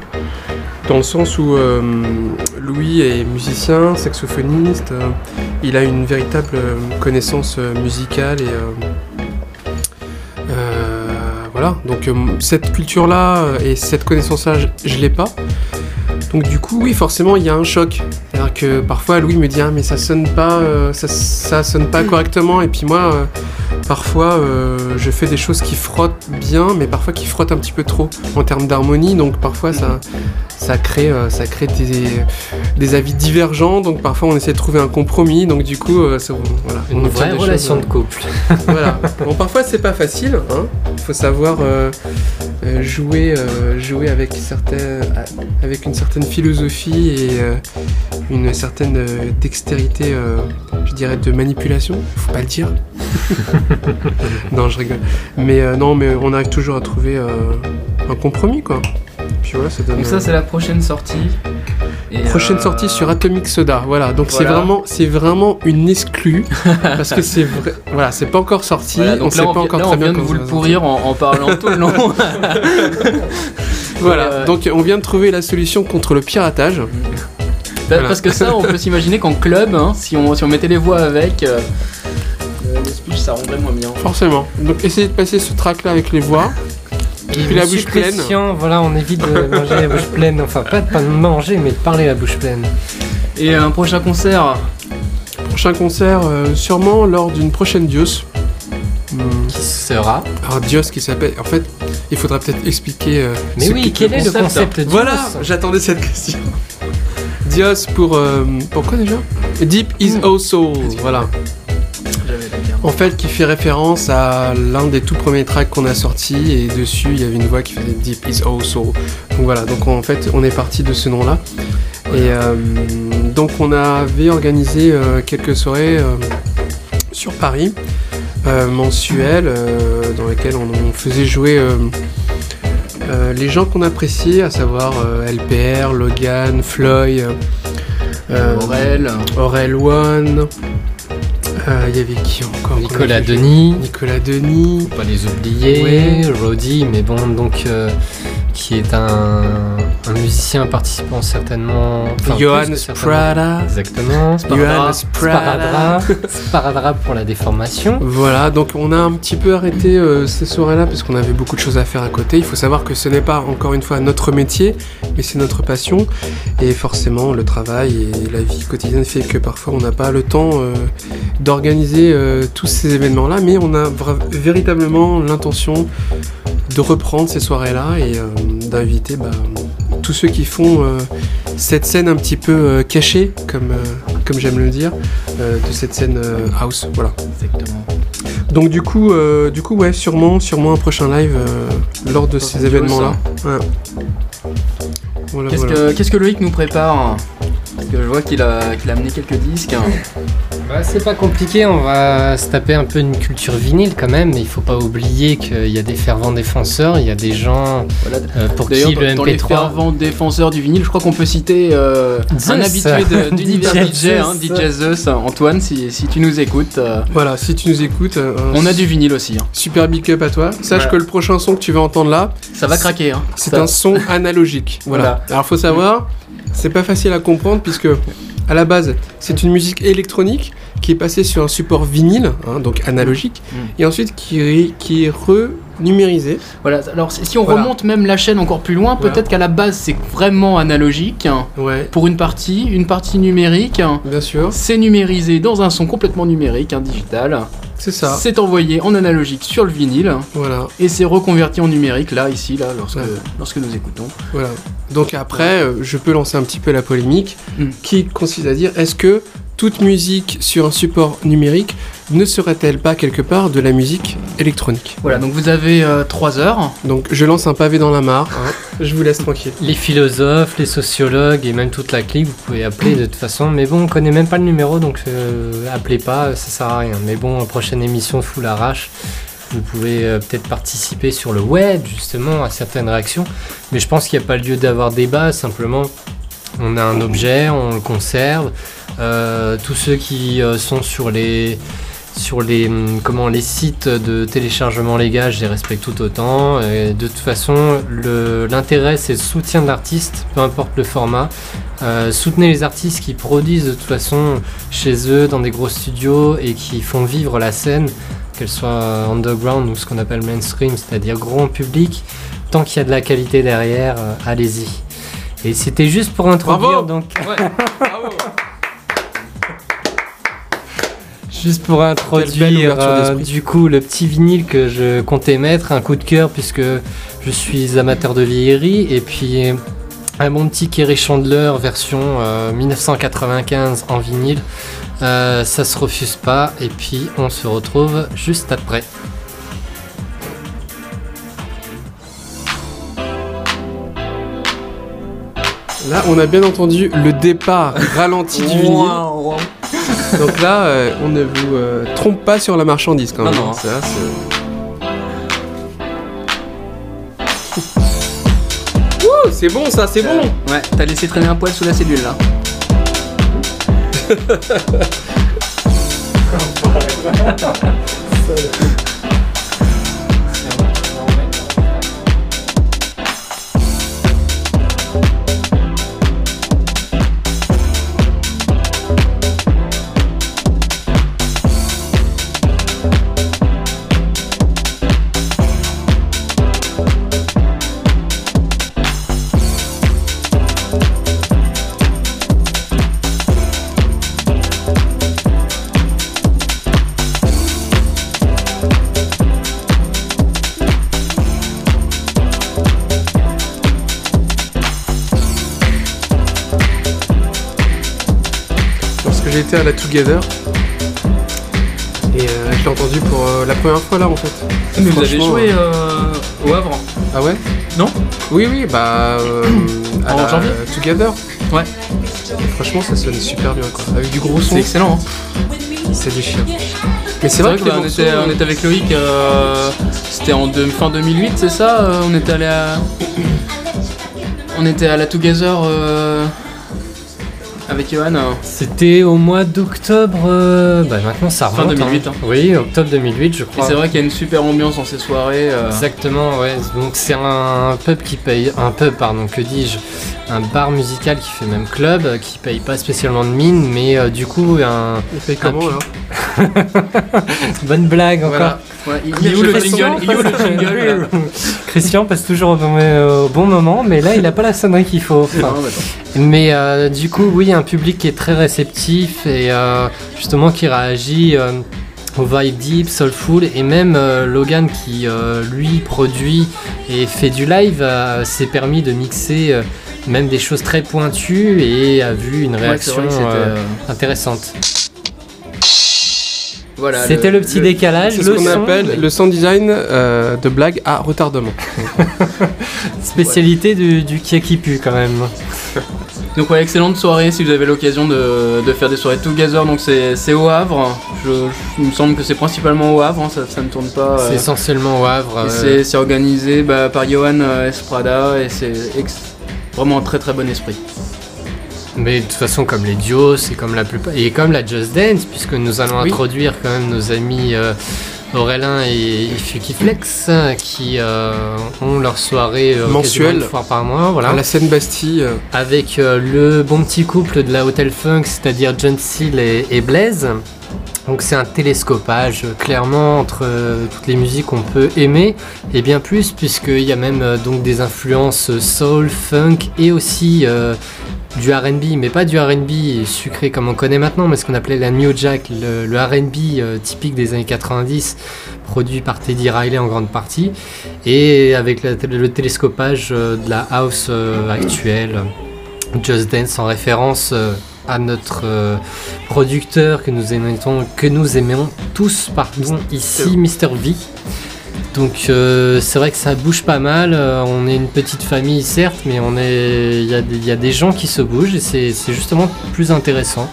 A: dans le sens où euh, Louis est musicien, saxophoniste, euh, il a une véritable euh, connaissance musicale et voilà. Donc cette culture-là et cette connaissance-là, je, je l'ai pas. Donc du coup, oui, forcément, il y a un choc. C'est-à-dire que parfois, Louis me dit ah mais ça sonne pas, ça, ça sonne pas correctement, et puis moi. Parfois, euh, je fais des choses qui frottent bien, mais parfois qui frottent un petit peu trop en termes d'harmonie. Donc parfois, ça, ça crée, euh, ça crée des, des avis divergents. Donc parfois, on essaie de trouver un compromis. Donc du coup, euh, ça- voilà,
B: Une
A: on
B: vraie relation
A: choses,
B: de couple.
A: voilà. Bon, parfois, c'est pas facile. Hein. Il faut savoir euh, jouer, euh, jouer avec certains, avec une certaine philosophie et une certaine dextérité, je dirais, de manipulation. Faut pas le dire. non, je rigole. Mais euh, non, mais on arrive toujours à trouver euh, un compromis, quoi. Puis voilà, ça donne.
C: Donc ça, c'est la prochaine sortie. Et,
A: Prochaine
C: euh,
A: sortie sur Atomic Soda. Voilà, donc c'est vraiment, c'est vraiment une exclue parce que c'est vrai, voilà, c'est pas encore sorti.
C: voilà, donc
A: on
C: là,
A: sait
C: on,
A: pas encore
C: là,
A: très
C: on
A: bien
C: vient de vous le pourrir en, en parlant tout le long.
A: Voilà, donc on vient de trouver la solution contre le piratage.
C: Bah,
A: Voilà.
C: Parce que ça, on peut s'imaginer qu'en club, hein, si, on, si on mettait les voix avec, euh, euh, ça rendrait moins bien.
A: Forcément. Donc essayez de passer ce track là avec les voix.
B: Et
A: Puis la bouche pleine.
B: Voilà, on évite de manger la bouche pleine. Enfin, pas de, pas de manger, mais de parler la bouche pleine.
C: Et un prochain concert,
A: Prochain concert, euh, sûrement lors d'une prochaine Dios. Hmm.
B: Qui sera
A: Alors Dios qui s'appelle. En fait, il faudra peut-être expliquer. euh,
B: Mais
A: ce
B: oui,
A: qu'est
B: quel est le concept Dios
A: Voilà, j'attendais cette question. Dios pour. euh, pourquoi déjà? Deep is
B: Hmm.
A: our soul. Voilà. En fait, qui fait référence à l'un des tout premiers tracks qu'on a sorti et dessus il y avait une voix qui faisait Deep is soul. Donc voilà, donc en fait on est parti de ce nom-là. Et euh, donc on avait organisé euh, quelques soirées euh, sur Paris, mensuelles, dans lesquelles on, on faisait jouer les gens qu'on appréciait, à savoir LPR, Logan, Floyd,
C: Aurel,
A: Aurel One. Euh, Il y avait qui encore?
B: Nicolas Denis,
A: Nicolas Denis.
B: faut pas les oublier,
A: Ouais.
B: Roddy, mais bon, donc, euh, qui est un, un musicien participant certainement. enfin, plus
A: Johannes
B: que certainement.
A: Prada.
B: Exactement.
A: Johannes Prada.
B: Sparadra. Sparadra pour la déformation.
A: Voilà, donc on a un petit peu arrêté euh, ces soirées-là parce qu'on avait beaucoup de choses à faire à côté. Il faut savoir que ce n'est pas encore une fois notre métier, mais c'est notre passion. Et forcément, le travail et la vie quotidienne fait que parfois on n'a pas le temps euh, d'organiser euh, tous ces événements-là, mais on a véritablement l'intention de reprendre ces soirées-là et d'inviter bah, tous ceux qui font euh, cette scène un petit peu euh, cachée, comme, euh, comme j'aime le dire, de cette scène house. Voilà.
C: exactement.
A: Donc du coup, du coup, ouais, sûrement, sûrement un prochain live lors de ces événements-là. Ouais. Voilà,
C: Qu'est-ce
A: voilà.
C: que, qu'est-ce que Loïc nous prépare? Parce que je vois qu'il a, qu'il a amené quelques disques.
B: Bah, c'est pas compliqué, on va se taper un peu une culture vinyle quand même, mais il faut pas oublier qu'il y a des fervents défenseurs, il y a des gens
C: Voilà.
B: euh, pour
C: D'ailleurs,
B: qui le
C: dans, dans les
B: MP3.
C: fervents défenseurs du vinyle, je crois qu'on peut citer euh, un habitué d'univers
B: DJ
C: DJ, hein,
B: Zeus.
C: DJ Zeus, Antoine, si, si tu nous écoutes. euh,
A: Voilà, si tu nous écoutes, euh,
C: on a du vinyle aussi. hein.
A: super big up à toi. Sache
C: Voilà.
A: que le prochain son que tu vas entendre là,
C: Ça va craquer. Hein.
A: c'est un son analogique. Voilà.
C: Voilà.
A: Alors faut savoir, c'est pas facile à comprendre puisque à la base, c'est une musique électronique qui est passée sur un support vinyle, hein, donc analogique,
C: Mm.
A: et ensuite qui, est- qui est renumérisée.
C: Voilà. Alors, si on
A: Voilà.
C: remonte même la chaîne encore plus loin,
A: Voilà.
C: peut-être qu'à la base, c'est vraiment analogique. hein,
A: Ouais,
C: Pour une partie, une partie numérique. hein,
A: bien sûr,
C: C'est numérisé dans un son complètement numérique, hein, digital.
A: c'est ça.
C: C'est envoyé en analogique sur le vinyle
A: Voilà.
C: et c'est reconverti en numérique là, ici, là, lorsque,
A: Ouais.
C: lorsque nous écoutons.
A: Voilà. Donc après, euh, je peux lancer un petit peu la polémique,
C: Mm.
A: qui consiste à dire est-ce que toute musique sur un support numérique ne serait-elle pas quelque part de la musique électronique
C: Voilà, donc vous avez 3 heures.
A: Donc je lance un pavé dans la mare, hein. je vous laisse tranquille.
B: Les philosophes, les sociologues et même toute la clique, vous pouvez appeler de toute façon. Mais bon, on connaît même pas le numéro, donc euh, appelez pas, ça sert à rien. Mais bon, prochaine émission full arrache. Vous pouvez euh, peut-être participer sur le web justement à certaines réactions. Mais je pense qu'il n'y a pas lieu d'avoir débat, simplement on a un objet, on le conserve. Euh, tous ceux qui euh, sont sur les sur les hum, comment les sites de téléchargement légal, je les respecte tout autant. Et de toute façon, l'intérêt c'est le soutien de l'artiste, peu importe le format. Euh, soutenez les artistes qui produisent de toute façon chez eux dans des gros studios et qui font vivre la scène, qu'elle soit underground ou ce qu'on appelle mainstream, c'est-à-dire grand public. Tant qu'il y a de la qualité derrière, euh, allez-y. Et c'était juste pour introduire
A: Bravo
B: donc. Juste pour introduire euh,
A: d'esprit.
B: du coup le petit vinyle que je comptais mettre, un coup de cœur puisque je suis amateur de vieillerie et puis un bon petit Kerry Chandler version euh, 1995 en vinyle. Euh, ça se refuse pas et puis on se retrouve juste après.
A: Là, on a bien entendu le départ ralenti du vinyle. Donc là, euh, on ne vous euh, trompe pas sur la marchandise quand
C: Non,
A: même.
C: non.
A: Ça, c'est- Wouh, c'est bon ça, c'est bon
C: Ouais, t'as laissé traîner un poil sous la cellule là.
A: À la Together, et euh, je l'ai entendu pour euh, la première fois là en fait.
C: Mais vous avez joué
A: euh,
C: au Havre
A: Ah ouais?
C: Non?
A: Oui, oui, bah. euh, à
C: En
A: la
C: janvier
A: Together.
C: Ouais.
A: Et franchement, ça sonne super bien quoi. Avec du gros son,
C: C'est excellent. hein.
A: c'est déchirant. Mais c'est vrai,
C: vrai
A: que
C: qu'on
A: les
C: était, on était avec Loïc, c'était en fin 2008, c'est ça On était allé à. On était à la Together avec Johan. euh.
B: C'était au mois d'octobre. euh, bah maintenant ça
C: Fin
B: remonte.
C: 2008, hein.
B: Oui, octobre 2008, je
C: Et
B: crois.
C: c'est vrai qu'il y a une super ambiance dans ces soirées. euh.
B: Exactement, ouais. Donc c'est un pub qui paye, un pub, pardon, que dis-je, un bar musical qui fait même club, euh, qui paye pas spécialement de mine, mais euh, du coup un
A: Il fait comment là
B: bonne blague encore.
A: Voilà.
C: Ouais, il, il est où
A: je
C: le jingle Il est où le jingle
B: Christian passe toujours au bon, euh, moment, mais là il a pas la sonnerie qu'il faut. Enfin,
C: Non, attends.
B: Mais euh, du coup, oui, un public qui est très réceptif et euh, justement qui réagit euh, au vibe deep, soulful, et même euh, Logan qui euh, lui produit et fait du live euh, s'est permis de mixer euh, même des choses très pointues et a vu une réaction euh,
C: euh,
B: intéressante.
C: voilà,
B: C'était le, petit décalage,
A: C'est ce
B: le
A: qu'on appelle le sound design euh, de blague à retardement.
B: spécialité du, du qui qui pue quand même.
C: Donc ouais, excellente soirée si vous avez l'occasion de, de faire des soirées together. Donc c'est au Havre. Je, je- il me semble que c'est principalement au Havre. hein, ça, ça ne tourne pas. euh,
B: C'est essentiellement au Havre. euh,
C: c'est- organisé bah, par Johan Esprada et c'est ex- vraiment un très très bon esprit.
B: Mais de toute façon, comme les duos, c'est comme la plupart. Et comme la Just Dance, puisque nous allons
A: Oui.
B: introduire quand même nos amis euh, Aurélin et Fuki Flex qui euh, ont leur soirée euh,
A: Mensuelle.
B: quasiment une fois par mois. Voilà.
A: À la scène Bastille, euh,
B: Avec euh, le bon petit couple de la Hotel Funk, c'est-à-dire John Seal et, et Blaze. Donc c'est un télescopage euh, clairement entre euh, toutes les musiques qu'on peut aimer et bien plus puisqu'il y a même euh, donc des influences soul, funk et aussi du R&B, mais pas du R&B sucré comme on connaît maintenant, mais ce qu'on appelait la New Jack, le, R&B typique des années 90, produit par Teddy Riley en grande partie, et avec le télescopage de la house actuelle, Just Dance en référence à notre euh, producteur que nous aimons, que nous aimons tous, pardon, ici, Mr. V. Donc euh, c'est vrai que ça bouge pas mal. euh, on est une petite famille certes, mais on est, il y, a des- il y a des gens qui se bougent et c'est justement plus intéressant.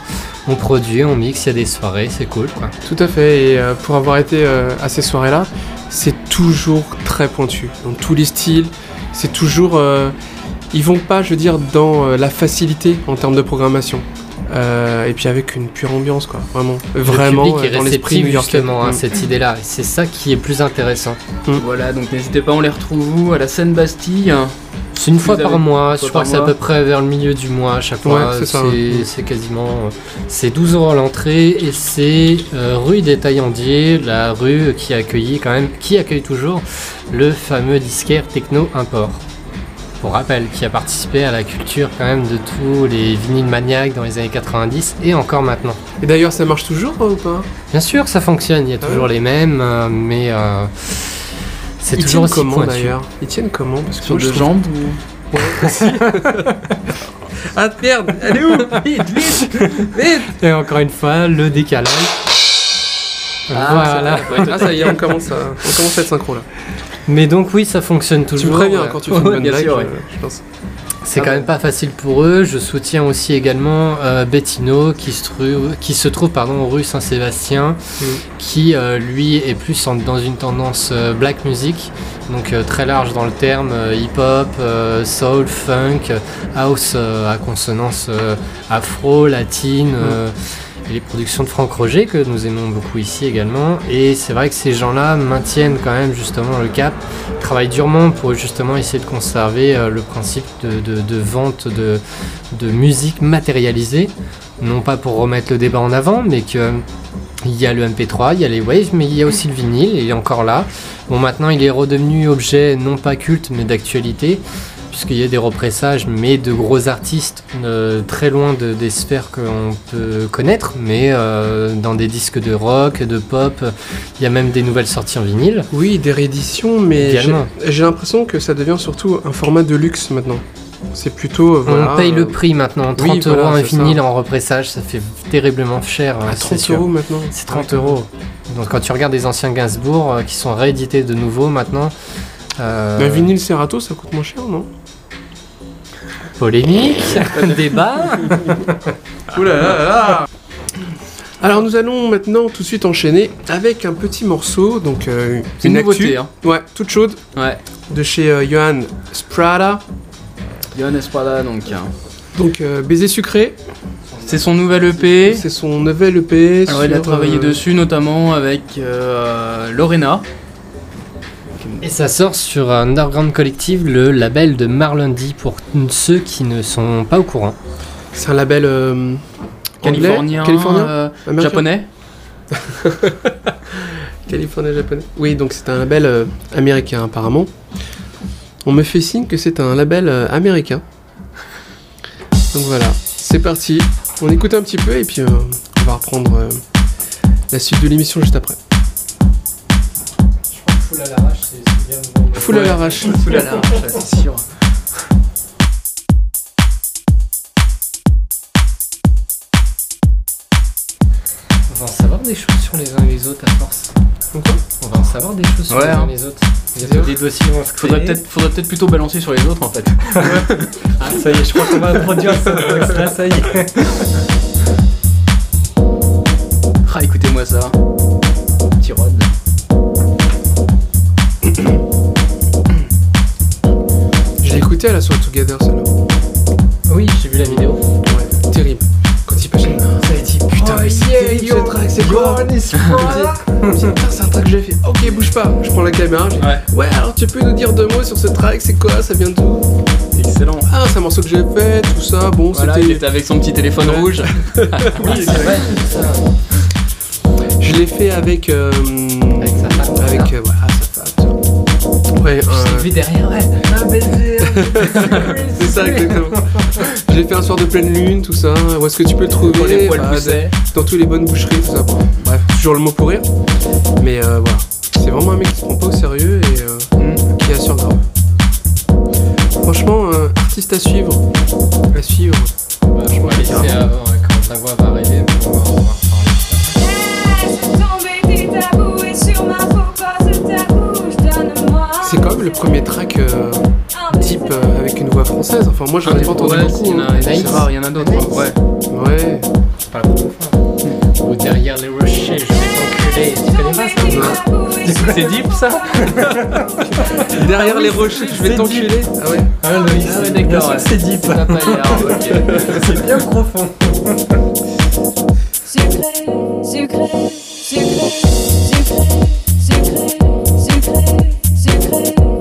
B: On produit, on mixe, il y a des soirées, c'est cool. Quoi.
A: tout à fait. Et euh, pour avoir été à ces soirées-là, c'est toujours très pointu. Dans tous les styles, c'est toujours. ils vont pas, je veux dire, dans la facilité en termes de programmation. Euh, et puis avec une pure ambiance, quoi. Vraiment. Vraiment
B: le public
A: euh,
B: est
A: dans l'esprit
B: justement
A: Mm.
B: cette idée-là. Et c'est ça qui est plus intéressant.
C: Voilà, donc n'hésitez pas, on les retrouve où? À la scène Bastille.
B: C'est une fois
C: avez-
B: par mois, je crois que c'est à peu près vers le milieu du mois à chaque fois.
A: Ouais, c'est
B: quasiment. euh, C'est 12 euros à l'entrée et c'est euh, rue des Taillandiers, la rue qui accueillit quand même, qui accueille toujours le fameux disquaire Techno Import. Pour rappel, qui a participé à la culture quand même de tous les vinyles maniaques dans les années 90 et encore maintenant.
A: Et d'ailleurs, ça marche toujours euh, ou pas?
B: Bien sûr, ça fonctionne, il y a
A: Ah
B: toujours les mêmes, euh, mais euh, c'est
A: Ils
B: toujours
A: tiennent
B: aussi
A: comment
B: pointu.
A: d'ailleurs? Ils tiennent comment? Parce que
C: Sur deux
A: trouve-
C: jambes ou...
A: Ah merde Elle est où? Vite, vite Vite
B: Et encore une fois, le décalage. voilà.
A: Ah ça y est, on commence à, on commence à être synchro là.
B: Mais donc oui, ça fonctionne
A: Tu
B: toujours.
A: me préviens quand tu fais une bonne blague,
C: sûr,
A: je pense.
B: C'est
C: Ah
B: quand
C: bon
B: même pas facile pour eux. Je soutiens aussi également euh, Bettino qui se trouve, qui se trouve pardon, rue Saint-Sébastien,
A: Mm.
B: qui euh, lui est plus en- dans une tendance euh, black music, donc très large dans le terme hip-hop, soul, funk, house à consonance afro, latine. euh, les productions de Franck Roger que nous aimons beaucoup ici également et c'est vrai que ces gens-là maintiennent quand même justement le cap travaillent durement pour justement essayer de conserver euh, le principe de, vente de, musique matérialisée. Non pas pour remettre le débat en avant, mais que il y a le MP3, il y a les waves, mais il y a aussi le vinyle, il est encore là. Bon, maintenant il est redevenu objet non pas culte, mais d'actualité, puisqu'il y a des repressages, mais de gros artistes euh, très loin de- des sphères qu'on peut connaître, mais euh, dans des disques de rock, de pop, il y a même des nouvelles sorties en vinyle.
A: Oui, des rééditions, mais j'ai l'impression que ça devient surtout un format de luxe maintenant. C'est plutôt. euh, voilà,
B: on paye le prix maintenant. 30
A: oui, voilà,
B: euros un
A: ça.
B: vinyle en repressage, ça fait terriblement cher.
A: à
B: euh, c'est
A: 30
B: sûr.
A: euros maintenant.
B: C'est 30 euros. Donc quand tu regardes des anciens Gainsbourg qui sont réédités de nouveau maintenant. euh,
A: Un vinyle Serato, ça coûte moins cher, non?
B: Polémique, débat.
A: Oula là là là. Alors nous allons maintenant tout de suite enchaîner avec un petit morceau, donc euh,
C: C'est une nouveauté,
A: actu,
C: hein.
A: ouais, toute chaude,
C: Ouais.
A: de chez euh, Johan Sprada,
C: Johan Espada, donc. hein.
A: donc euh, Baiser sucré,
C: C'est son nouvel EP.
A: c'est son nouvel EP.
C: Alors, il a travaillé
A: euh,
C: dessus notamment avec euh, Lorena.
B: Et ça sort sur un Underground Collective, le label de Marlundi pour ceux qui ne sont pas au courant.
A: C'est un label euh,
C: Californien,
A: californien,
C: euh, japonais.
A: californien, japonais. Oui, donc c'est un label euh, américain apparemment. On me fait signe que c'est un label euh, américain. Donc voilà, c'est parti. On écoute un petit peu et puis euh, on va reprendre euh, la suite de l'émission juste après.
B: Full à l'arrache, c'est
A: Full à l'arrache.
C: Full à l'arrache, c'est sûr.
B: On va en savoir des choses sur les uns et les autres à force.
A: Pourquoi
B: On va en savoir des choses sur
C: Ouais,
B: les uns
C: hein.
B: et les autres. Il y a des dossiers vont se
C: Faudrait peut-être faudrait peut-être plutôt balancer sur les autres en fait.
B: Ah, ça y est, je crois qu'on va produire ça. Là, ça y est.
C: Ah, écoutez-moi ça. Petit rod.
A: Je l'ai écouté à la soirée Together, celle-là.
B: Oui, j'ai vu la vidéo.
A: Ouais, terrible. Quand il passe, ça a dit putain,
B: Oh,
A: mais c'est
B: yeah,
A: terrible
B: yo,
A: ce track, c'est quoi Putain, c'est un track que j'ai fait. Ok, bouge pas. Je prends la caméra.
C: Ouais.
A: Ouais, alors tu peux nous dire deux mots sur ce track C'est quoi Ça vient d'où
C: Excellent.
A: Ah, c'est un morceau que j'ai fait, tout ça. Bon,
C: Voilà, il
A: c'était.
C: était avec son petit téléphone
A: Ouais.
C: rouge.
B: Oui, c'est vrai.
A: Je l'ai fait avec. euh,
B: Avec sa femme.
A: Avec. euh, voilà, sa femme. Ouais,
B: J'ai vu derrière, ouais. Un baiser.
A: c'est ça exactement. Je l'ai fait un soir de pleine lune, tout ça. Où est-ce que tu peux le trouver
C: Pour les poils
A: Bah. Dans toutes les bonnes boucheries, tout ça. Bon, bref, toujours le mot pour rire. Mais euh, voilà. C'est vraiment un mec qui se prend pas au sérieux et euh,
C: Mm.
A: qui assure grave. Franchement, un artiste à suivre. À suivre.
B: Bah, je vais laisser avant, hein, quand la voix va arriver, on va, on va
A: C'est quand même le premier track euh, type euh, avec une voix française. Enfin, moi, j'en ai pas entendu
C: Ouais,
A: beaucoup.
C: il y en a-
A: hein.
C: C'est rare, il y en a d'autres. Ouais.
A: Ouais.
B: C'est pas la première fois. Ou derrière les rochers, je vais t'enculer. Tu connais pas ça?
C: C'est deep ça?
A: Derrière les rochers, je vais
B: C'est
A: t'enculer. Ah ouais.
B: Ah, Loïs,
C: Ah ouais, d'accord,
B: c'est deep.
C: Ok.
B: C'est bien profond.
D: Sucré, sucré, sucré, sucré, sucré, Thank you.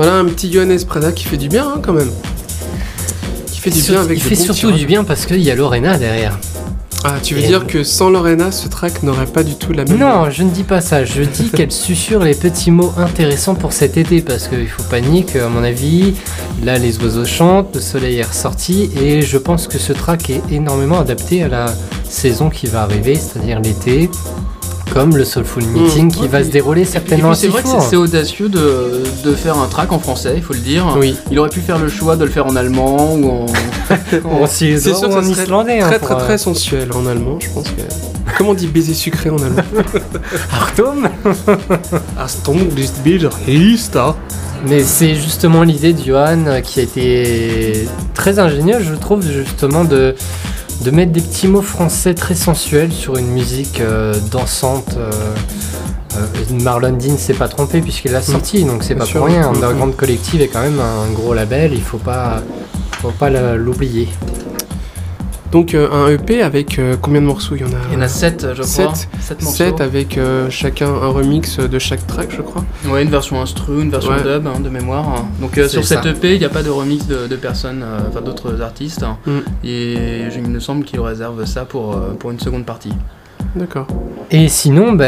A: Voilà un petit Johannes Prada qui fait du bien hein, quand même. Qui fait du bien avec
B: Il fait surtout
A: tirages.
B: du bien parce qu'il y a Lorena derrière.
A: Ah, tu veux
B: Et-
A: dire que sans Lorena, ce track n'aurait pas du tout la même.
B: Non, je ne dis pas ça. Je dis qu'elle susurre les petits mots intéressants pour cet été parce qu'il faut pas nier qu'à mon avis, là les oiseaux chantent, le soleil est ressorti et je pense que ce track est énormément adapté à la saison qui va arriver, c'est-à-dire l'été, comme le Soulful Meeting qui
C: ouais,
B: va
C: puis-
B: se dérouler certainement
C: c'est vrai que c'est- audacieux de, de faire un track en français, il faut le dire.
A: Oui.
C: Il aurait pu faire le choix de le faire en allemand ou en.
B: Si-
A: C'est sûr
B: ou en islandais. hein,
A: Très très
B: euh,
A: très sensuel en allemand, je pense que. Comment on dit baiser sucré en allemand Hista.
B: Mais c'est justement l'idée de Johan euh, qui a été très ingénieuse, je trouve, justement, de, de mettre des petits mots français très sensuels sur une musique euh, dansante. euh, euh, Marlon Dean s'est pas trompé puisqu'il l'a sorti, donc c'est pas
A: sûr.
B: pour rien.
A: Mm.
B: Underground Collective est quand même un gros label, il faut pas, faut pas l'oublier.
A: Donc euh, un EP avec euh, combien de morceaux il y en a?
C: Il y en a 7, je crois.
A: Sept.
C: 7 morceaux.
A: 7 avec euh, chacun un remix de chaque track, je crois.
C: Ouais, une version instru, une version
A: Ouais.
C: dub hein, de mémoire. Donc euh, sur
B: ça.
C: cette EP, il n'y a pas de remix de, de personnes, euh, enfin d'autres artistes.
A: Mm.
C: Et je- il me semble qu'il réserve ça pour, euh, pour une seconde partie.
A: D'accord.
B: Et sinon, bah,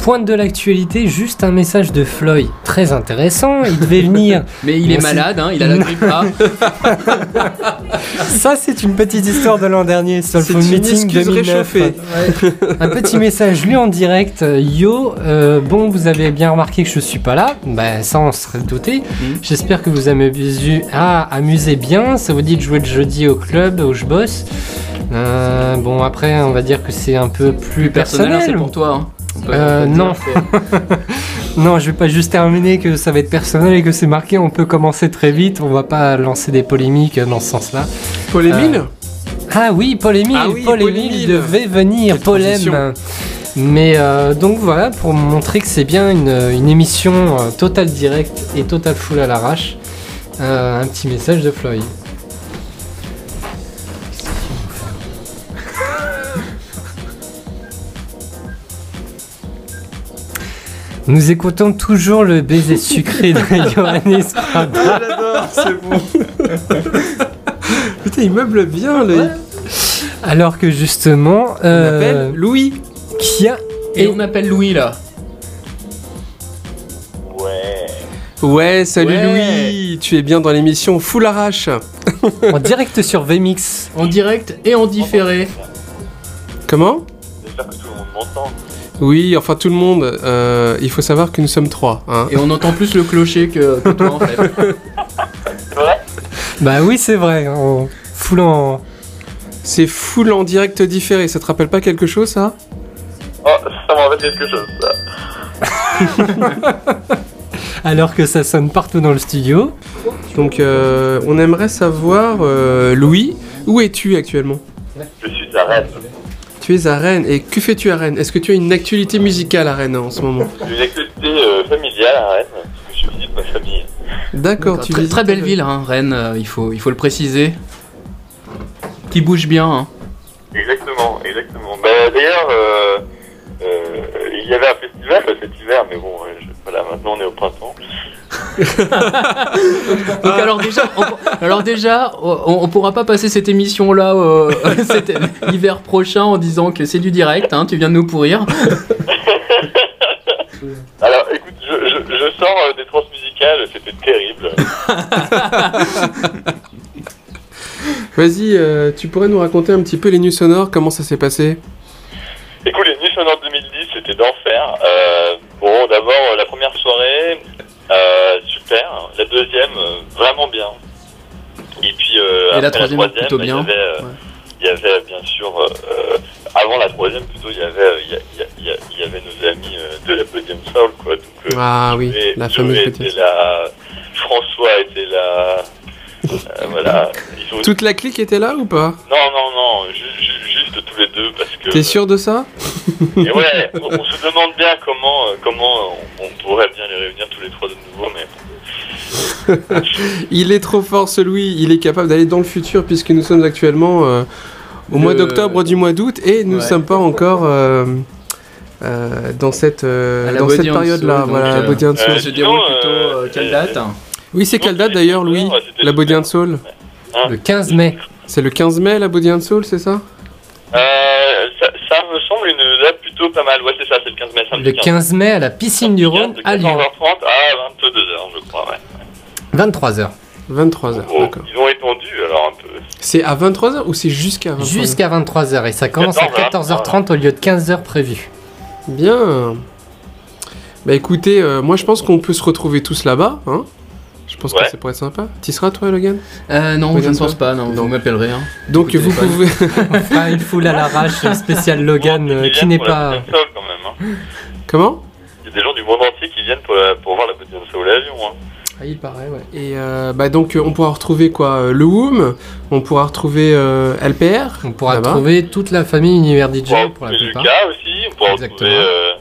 B: pointe de l'actualité, juste un message de Floyd très intéressant. Il devait venir
C: Mais il
B: Bon,
C: est malade, hein, il a la grippe A.
B: Ça, c'est une petite histoire de l'an dernier, Soulful
A: C'est une
B: Meeting
A: excuse
B: 2009.
A: réchauffée.
B: Un petit message lu en direct. euh, Yo, euh, bon, vous avez bien remarqué que je suis pas là. Bah, ça, on serait douté.
C: Mhm.
B: J'espère que vous amusez, ah, amusez bien. Ça vous dit de jouer le jeudi au club où je bosse. Euh, bon, après, on va dire que c'est un peu plus
C: Personnel, hein,
B: personnel.
C: c'est pour toi. hein.
B: Euh, non. Non, je vais pas juste terminer que ça va être personnel et que c'est marqué. On peut commencer très vite. On va pas lancer des polémiques dans ce sens-là.
A: Paul Émile
B: Ah oui, Paul Émile,
A: Ah oui,
B: devait venir. M. Mais euh, donc voilà, pour montrer que c'est bien une, une émission euh, total direct et total full à l'arrache, euh, un petit message de Floyd. Nous écoutons toujours le baiser sucré de Johannes.
A: J'adore, c'est bon. Putain, il meuble bien, là.
B: Alors que justement,
A: On
B: euh,
A: appelle Louis.
B: qui a
C: Et on appelle Louis là.
A: Ouais, salut
C: Ouais.
A: Louis. Tu es bien dans l'émission Full Arrache.
B: en direct sur VMix.
C: En direct et en différé.
A: Comment
E: J'espère que tout le monde m'entend.
A: Oui, enfin tout le monde. euh, il faut savoir que nous sommes trois. Hein.
C: Et on entend plus le clocher que, que toi en fait.
E: C'est vrai
B: Bah oui, c'est vrai. En foulant.
A: C'est full en direct différé. Ça te rappelle pas quelque chose, ça?
E: Oh, ça me rappelle quelque chose, ça.
B: Alors que ça sonne partout dans le studio.
A: Donc, euh, on aimerait savoir, euh, Louis, où es-tu actuellement?
E: Je suis à Rennes.
A: Tu es à Rennes. Et que fais-tu à Rennes? Est-ce que tu as une actualité musicale à Rennes en ce moment?
E: J'ai une activité euh, familiale à Rennes, parce que je visite ma famille.
A: D'accord, tu
C: très, très belle ville, hein, Rennes, euh, il, faut, il faut le préciser. Qui bouge bien. Hein.
E: Exactement, exactement. Bah, D'ailleurs, euh, euh, il y avait un festival euh, cet hiver, mais bon, je- voilà, maintenant on est au printemps.
C: Donc alors déjà, on, alors déjà, on, on pourra pas passer cette émission là l'hiver prochain en disant que c'est du direct. Hein, tu viens de nous pourrir.
E: Alors, écoute, je, je, je sors euh, des trans musicales, c'était terrible.
A: Vas-y, euh, tu pourrais nous raconter un petit peu les nuits sonores, comment ça s'est passé?
E: Super. La deuxième, euh, vraiment bien. Et puis, euh,
C: Et la troisième, plutôt
E: il y
C: bien.
E: avait, euh,
C: Ouais.
E: il y avait bien sûr, avant la troisième, plutôt, il y avait, il y, a- il avait nos amis de la Podium Soul, quoi. Donc,
A: Ah oui, la fameuse
E: était là, François était là. Euh, voilà. Ont-
A: Toute la clique était là ou pas?
E: Non, non, non, ju- ju- juste tous les deux parce que.
A: T'es sûr de ça?
E: Et ouais, on, on se demande bien comment, comment on, on pourrait bien les réunir tous les trois de nouveau, mais
A: Il est trop fort ce Louis, il est capable d'aller dans le futur puisque nous sommes actuellement euh, au
C: Le-
A: mois d'octobre du mois d'août et nous ne
C: Ouais.
A: sommes pas encore euh, euh, dans cette, euh, dans cette période-là. Voilà, la
C: euh,
A: Body and Soul.
E: euh,
C: se déroule plutôt
E: euh,
C: euh, quelle date
A: Oui, c'est quelle date d'ailleurs, Louis La Body and Soul
B: Le 15 mai.
A: C'est le 15 mai la Body and Soul, c'est ça
E: Euh, ça, ça me semble une date plutôt pas mal. Ouais, c'est ça, c'est le 15 mai. samedi
B: Le 15 mai à la piscine du Rhône à Lyon.
E: 14h30 à 22h, je crois, ouais.
B: 23h.
A: 23h,
E: Bon,
A: d'accord.
E: ils ont étendu alors un peu.
A: C'est à 23h ou c'est jusqu'à 23h
B: Jusqu'à 23h. Et ça commence à 14h30 au lieu de 15h prévu.
A: Bien. Bah écoutez, euh, moi je pense qu'on peut se retrouver tous là-bas, hein Je pense que
E: Ouais.
A: ça pourrait être sympa. T'y seras toi, Logan?
C: Euh, non,
A: Oui,
C: je ne pense pas, non,
A: Non.
C: vous m'appellerez. Hein.
A: Donc vous pouvez...
B: On fera une foule à l'arrache spécial Logan euh, qui n'est pas.
E: Quand même. Hein.
A: Comment?
E: Il y a des gens du monde entier qui viennent pour, la- pour voir la Bodian Soul à Lyon. Hein.
B: Ah, il paraît, ouais.
A: Et euh, bah donc euh, on pourra retrouver quoi euh, Le WOM, on pourra retrouver euh, LPR.
B: On pourra
A: là-bas.
B: trouver toute la famille Univers
E: On
B: DJ
E: pourra
B: pour la
E: retrouver
B: plupart.
E: Lucas aussi, on pourra
B: Exactement.
E: retrouver, euh,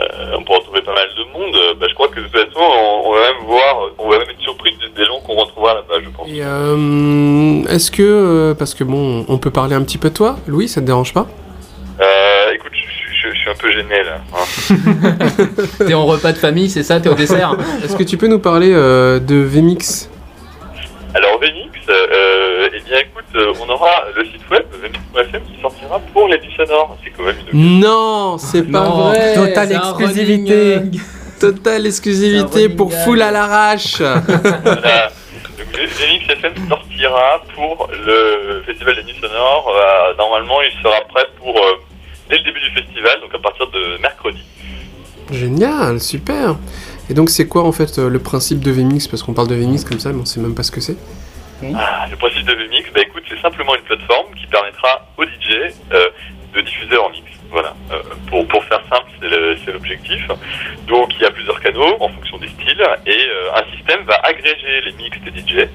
E: euh, on pourra retrouver pas mal de monde. Bah, je crois que de toute façon, on, on va même voir, on va même être surpris des, des gens qu'on retrouvera là-bas, je pense.
A: Et euh, est-ce que, parce que bon, on peut parler un petit peu de toi, Louis, ça te dérange pas?
E: Euh, écoute, suis un peu gêné là. hein.
C: T'es en repas de famille, c'est ça T'es au dessert
A: Est-ce que tu peux nous parler euh, de VMix?
E: Alors Venix, euh, eh bien écoute, euh, on aura le site web venix.fm qui sortira pour les sonore. C'est quand même une
A: Non, c'est pas
C: Non,
A: vrai.
B: Total
C: c'est un
B: exclusivité.
C: running,
A: Totale exclusivité pour full à l'arrache.
E: Voilà. FM sortira pour le festival des nuits sonores. Euh, normalement, il sera prêt pour euh, dès le début du festival, donc à partir de mercredi.
A: Génial, super. Et donc c'est quoi en fait euh, le principe de VMix? Parce qu'on parle de VMix comme ça, mais on sait même pas ce que c'est.
E: Ah, le principe de VMix, bah écoute, c'est simplement une plateforme qui permettra aux DJ euh, de diffuser leur mix. Voilà. Euh, pour, pour faire simple, c'est le- c'est l'objectif. Donc il y a plusieurs canaux en fonction des styles et euh, un système va agréger les mix des DJ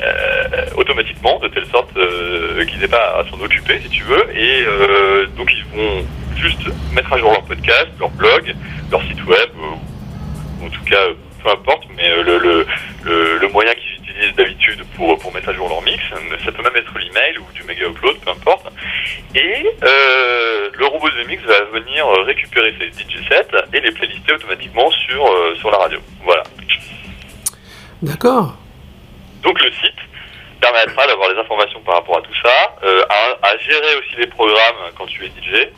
E: euh, automatiquement de telle sorte euh, qu'ils n'aient pas à s'en occuper si tu veux et euh, donc ils vont juste mettre à jour leur podcast, leur blog, leur site web ou en tout cas peu importe mais le, le, le, le moyen qu'ils utilisent d'habitude pour, pour mettre à jour leur mix, ça peut même être l'email ou du méga upload, peu importe. Et le robot de mix va venir récupérer ces DJ sets et les playlister automatiquement sur, sur la radio. Voilà.
A: D'accord.
E: Donc le site permettra d'avoir les informations par rapport à tout ça, euh, à, à gérer aussi les programmes quand tu es DJ.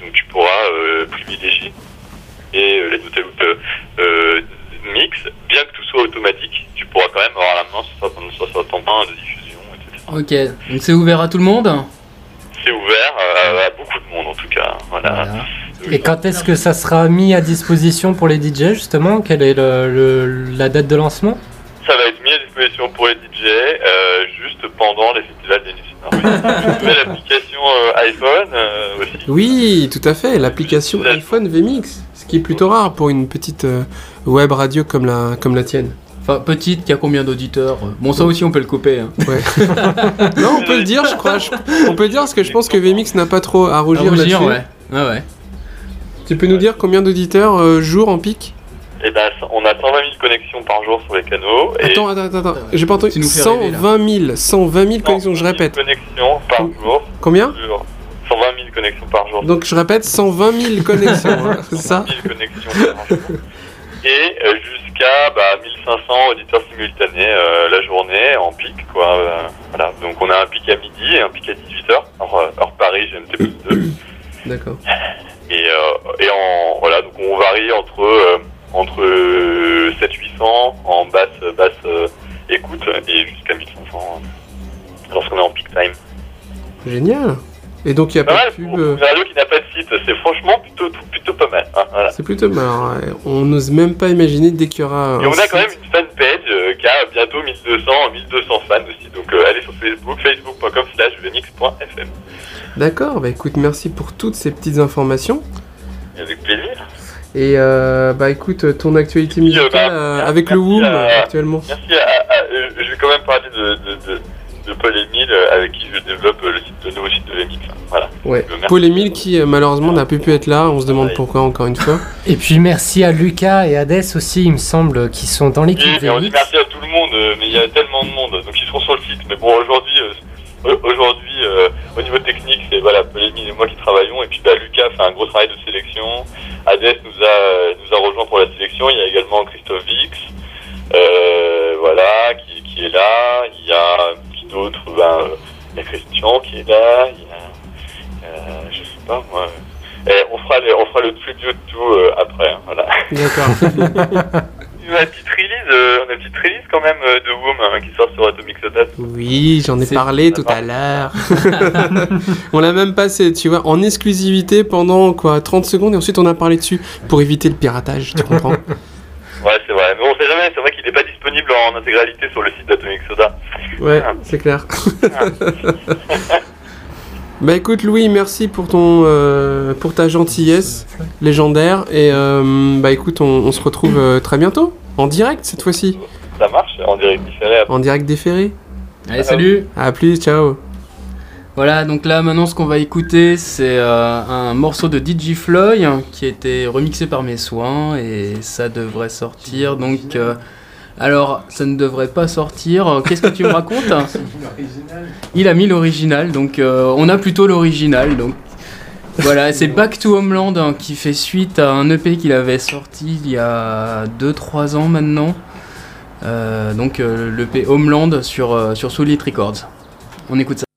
E: Donc tu pourras euh, privilégier et euh, les tel euh, mix, bien que tout soit automatique, tu pourras quand même avoir la main sur ton, sur ton temps de diffusion, etc.
C: Ok, donc c'est ouvert à tout le monde?
E: C'est ouvert à beaucoup de monde en tout cas. Voilà.
C: Voilà.
B: Et quand est-ce que ça sera mis à disposition pour les DJ justement? Quelle est le- le- la date de lancement?
E: Ça va être mis à disposition pour les DJ euh, juste pendant les festivals des nuits sonores. Une nouvelle application euh, iPhone euh, aussi.
A: Oui, tout à fait. L'application iPhone VMix, ce qui est plutôt rare pour une petite euh, web radio comme la comme la tienne.
C: Enfin, petite, qui a combien d'auditeurs Bon, ça aussi, on peut le couper. hein.
A: Ouais. non, on peut le dire, je crois. je- on peut le dire parce que je pense que VMix n'a pas trop à
C: À
A: rougir
C: rougir,
A: là-dessus.
C: ouais. Ouais, ouais.
A: Tu peux nous dire combien d'auditeurs euh, jour en pic?
E: Et ben, on a 120 000 connexions par jour sur les canaux. Et
A: Attends, attends, attends, attends. J'ai pas entendu.
C: Tu nous fais rêver, là.
A: 120 000, 120 000 connexions, je
E: 120 000
A: répète.
E: connexions par jour.
A: Combien
E: sur 120 000 connexions par jour.
A: Donc je répète, 120 000 connexions, hein, c'est ça
E: 120 000 connexions par jour. Et euh, jusqu'à bah, 1500 auditeurs simultanés euh, la journée en pic. Quoi. Euh, voilà. Donc on a un pic à midi et un pic à 18h, heure, euh, heure Paris, GMT plus 2.
A: D'accord.
E: Et, euh, et en, voilà, donc on varie entre, euh, entre 700-800 en basse, basse euh, écoute et jusqu'à 1500 euh, lorsqu'on est en peak time.
A: Génial. Et donc il n'y a
E: Pas
A: de pub.
E: pour
A: euh,
E: une radio qui n'a pas de site, c'est franchement plutôt, plutôt pas mal. hein, voilà.
A: C'est plutôt marrant. ouais. On n'ose même pas imaginer dès qu'il y aura.
E: Et
A: un
E: on a quand même une fanpage euh, qui a bientôt 1200, 1200 fans aussi. Donc euh, allez sur Facebook, facebook.com slash venix.fm.
A: D'accord, bah écoute, merci pour toutes ces petites informations.
E: Avec plaisir.
A: Et euh, bah écoute, ton actualité
E: euh,
A: musicale
E: bah,
A: euh, avec le
E: à-
A: WOM actuellement.
E: Merci à, à- euh, je vais quand même parler de, de, de, de Paul Emile euh, avec qui je développe euh, le, site, le nouveau site de VMix. hein. Voilà.
A: Ouais. Paul Emile qui euh, malheureusement n'a plus pu être là, on se demande
E: Ouais.
A: pourquoi encore une fois.
B: Et puis merci à Lucas et Hades aussi, il me semble, qui sont dans l'équipe
E: on dit merci à tout le monde, euh, mais il y a tellement de monde, donc ils seront sur le site. Mais bon, aujourd'hui, euh, au- aujourd'hui, euh, au niveau technique, c'est voilà, Paul Emile et moi qui travaillons, et puis bah, Lucas fait un gros travail de sélection. Hades nous a nous a rejoint pour la sélection. Il y a également Christophe Vix, euh, voilà, qui, qui est là. Il y a qui d'autre Ben, euh, il y a Christian qui est là. Il y a je sais pas, moi. Et on fera, les- on fera le preview de tout euh, après, hein, voilà.
A: D'accord.
E: On a une petite release, euh, petite release quand même euh, de Woom hein, qui sort sur Atomic Soda.
A: Oui, j'en ai parlé tout à l'heure. on l'a même passé, tu vois, en exclusivité pendant quoi 30 secondes et ensuite on a parlé dessus pour éviter le piratage, tu comprends
E: Ouais, c'est vrai. Mais on sait jamais, c'est vrai qu'il n'est pas disponible en intégralité sur le site d'Atomic Soda.
A: Ouais, c'est clair. Bah écoute Louis, merci pour ton euh, pour ta gentillesse légendaire et euh, bah écoute, on, on se retrouve euh, très bientôt en direct cette fois-ci,
E: Ça marche, en direct différé.
A: en direct ferrés.
C: Allez, salut
A: À plus, ciao.
C: Voilà, donc là maintenant ce qu'on va écouter c'est euh, un morceau de DJ Floyd qui a été remixé par mes soins et ça devrait sortir donc... euh, alors ça ne devrait pas sortir, qu'est-ce que tu me racontes Il a mis l'original donc euh, on a plutôt l'original donc... Voilà, c'est Back to Homeland hein, qui fait suite à un EP qu'il avait sorti il y a 2-3 ans maintenant. Euh, donc euh, l'EP Homeland sur, euh, sur Solid Records. On écoute ça.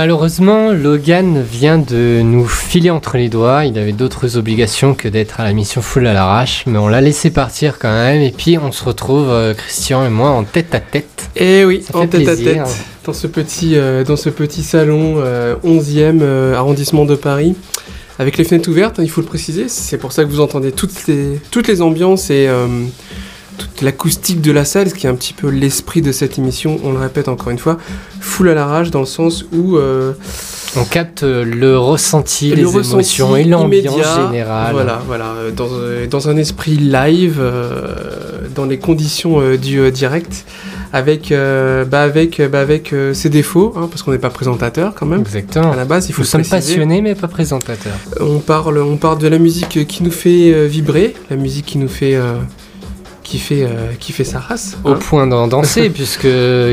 B: Malheureusement, Logan vient de nous filer entre les doigts. Il avait d'autres obligations que d'être à la mission full à l'arrache, mais on l'a laissé partir quand même. Et puis on se retrouve, euh, Christian et moi, en tête à tête.
A: Et Eh oui,
B: Ça
A: en tête
B: plaisir.
A: à tête, dans ce petit, euh, dans ce petit salon euh, 11e euh, arrondissement de Paris, avec les fenêtres ouvertes, hein, il faut le préciser. C'est pour ça que vous entendez toutes les, toutes les ambiances et euh, l'acoustique de la salle, ce qui est un petit peu l'esprit de cette émission, on le répète encore une fois, full à l'arrache, dans le sens où euh,
B: On capte euh, le ressenti,
A: le
B: les
A: ressenti
B: émotions et l'ambiance générale.
A: Voilà, voilà, euh, dans, dans un esprit live, euh, dans les conditions euh, du direct, avec, bah avec, bah avec ses défauts, hein, parce qu'on n'est pas présentateur quand même.
B: Exactement.
A: À la base, il faut
B: Nous sommes
A: préciser.
B: passionnés mais pas présentateurs.
A: On parle, on parle de la musique qui nous fait vibrer, la musique qui nous fait, qui fait, euh, qui fait sa race.
B: Au
A: hein.
B: point d'en danser, puisque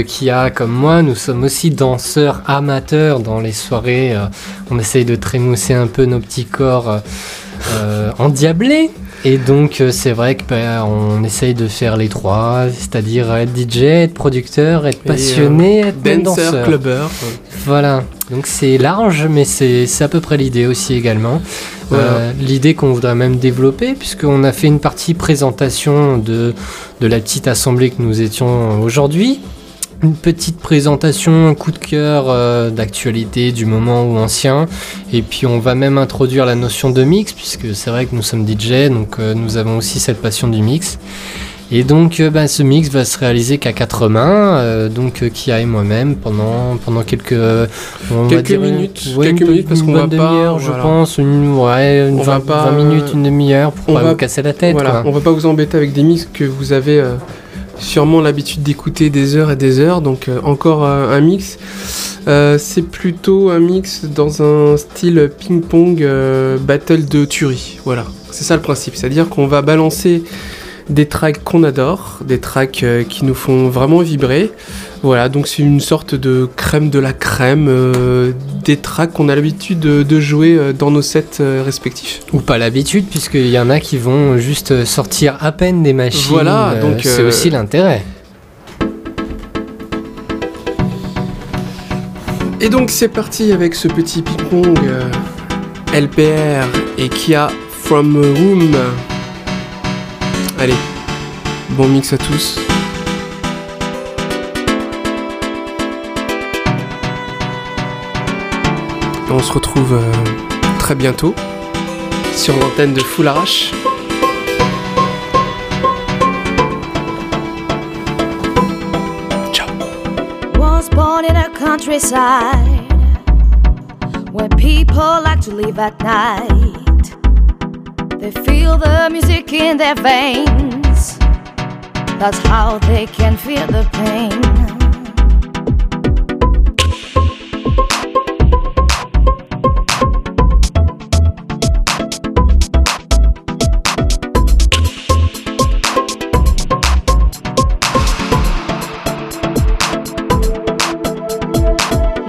B: Kia, comme moi, nous sommes aussi danseurs amateurs dans les soirées. euh, on essaye de trémousser un peu nos petits corps euh, euh, endiablés. Et donc, euh, c'est vrai qu'on essaye de faire les trois, c'est-à-dire être DJ, être producteur, être
A: Et,
B: passionné, être
A: Dancer,
B: danseur.
A: clubber.
B: Voilà. Donc, c'est large, mais c'est c'est à peu près l'idée aussi également.
A: Voilà.
B: Euh, L'idée qu'on voudrait même développer, puisqu'on a fait une partie présentation de, de la petite assemblée que nous étions aujourd'hui. Une petite présentation, un coup de cœur euh, d'actualité du moment ou ancien. Et puis on va même introduire la notion de mix, puisque c'est vrai que nous sommes DJ, donc euh, nous avons aussi cette passion du mix. Et donc euh, bah, ce mix va se réaliser qu'à quatre mains, euh, donc euh, Kia et moi-même pendant, pendant quelques, on va
A: Quelques
B: dire une-
A: minutes,
B: ouais,
A: quelques
B: une-
A: minutes, parce qu'on va pas-
B: demi-heure, je
A: voilà.
B: pense, une, ouais, une
A: On va
B: 20,
A: pas,
B: 20 minutes, une demi-heure pour
A: on
B: pas
A: va-
B: vous casser la tête.
A: Voilà,
B: quoi.
A: on va pas vous embêter avec des mix que vous avez euh, sûrement l'habitude d'écouter des heures et des heures. Donc euh, encore euh, un mix. Euh, c'est plutôt un mix dans un style ping-pong battle de tuerie. Voilà, c'est ça le principe. C'est-à-dire qu'on va balancer des tracks qu'on adore, des tracks euh, qui nous font vraiment vibrer. Voilà, donc c'est une sorte de crème de la crème, euh, des tracks qu'on a l'habitude de, de jouer euh, dans nos sets respectifs.
B: Ou pas l'habitude, puisqu'il y en a qui vont juste sortir à peine des machines.
A: Voilà, donc,
B: c'est aussi l'intérêt.
A: Et donc c'est parti avec ce petit ping-pong euh, LPR et Kia From Room. Allez, bon mix à tous. On se retrouve euh, très bientôt sur l'antenne de Full Arrache.
D: countryside where people like to live at night. They feel the music in their veins. That's how they can feel the pain.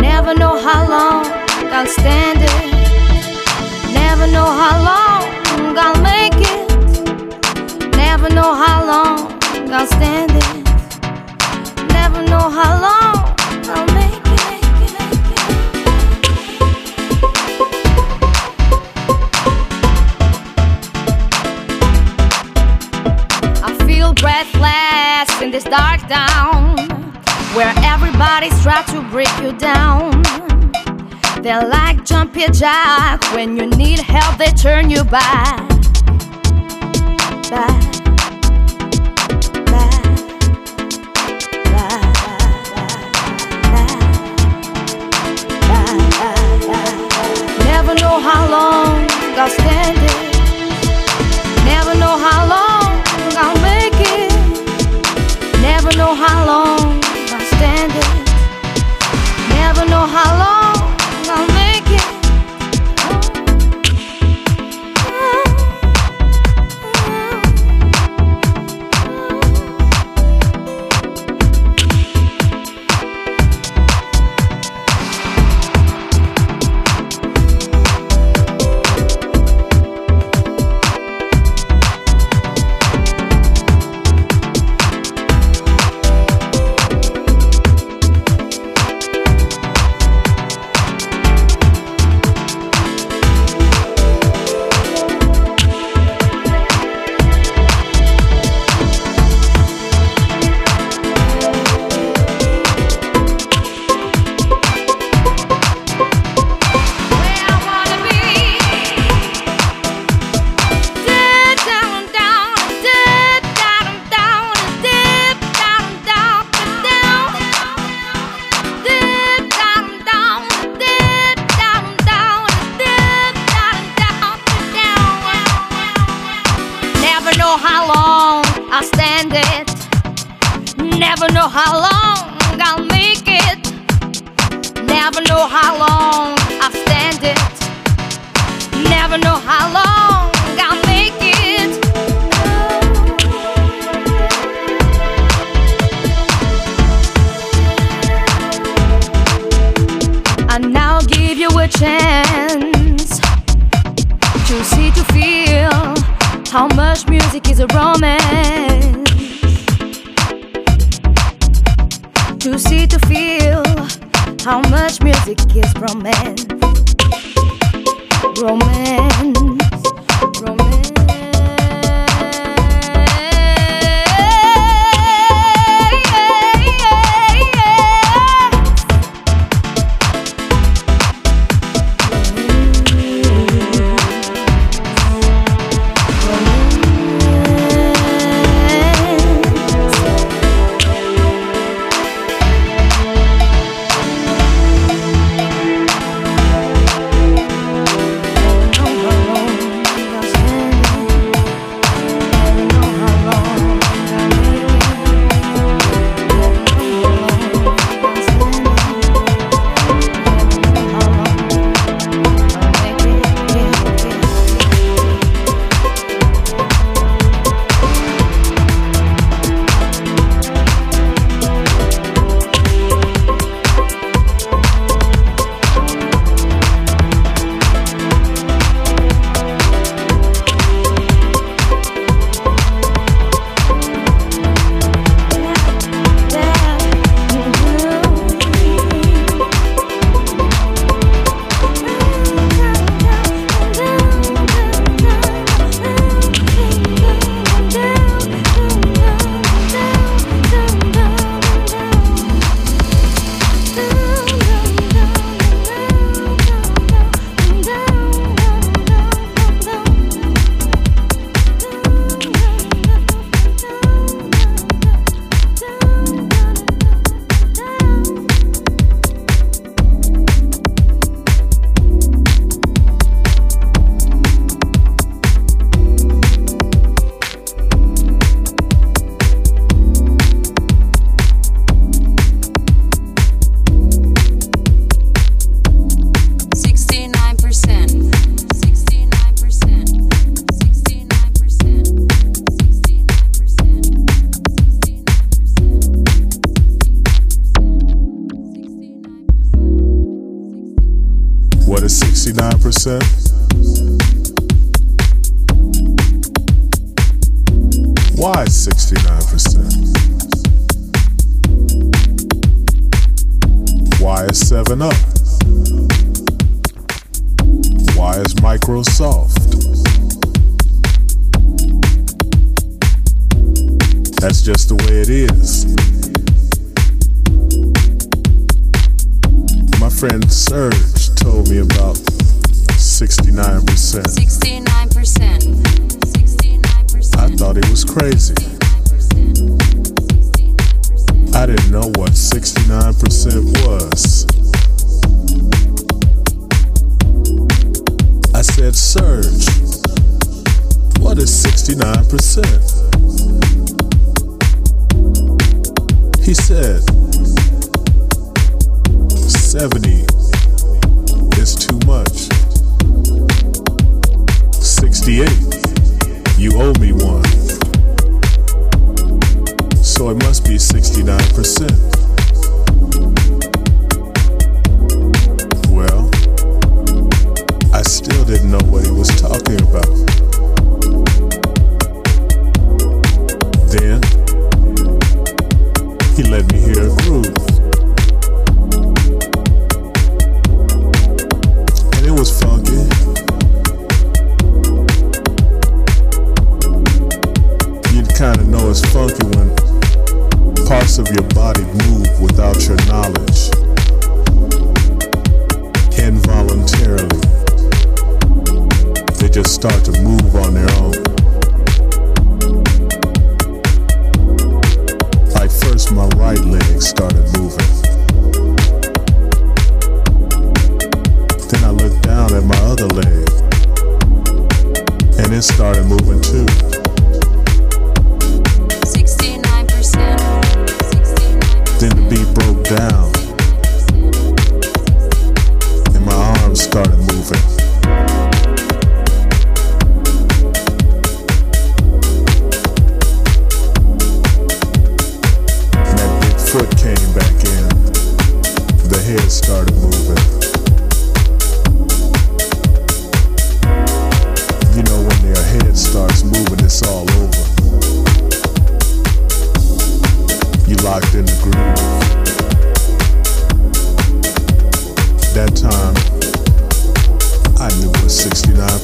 D: Never know how long I'll stand it. Never know how long know how long I'll stand it. Never know how long I'll make it. I feel breathless in this dark town where everybody's trying to break you down. They're like jumpy jack when you need help, they turn you. Back. Back.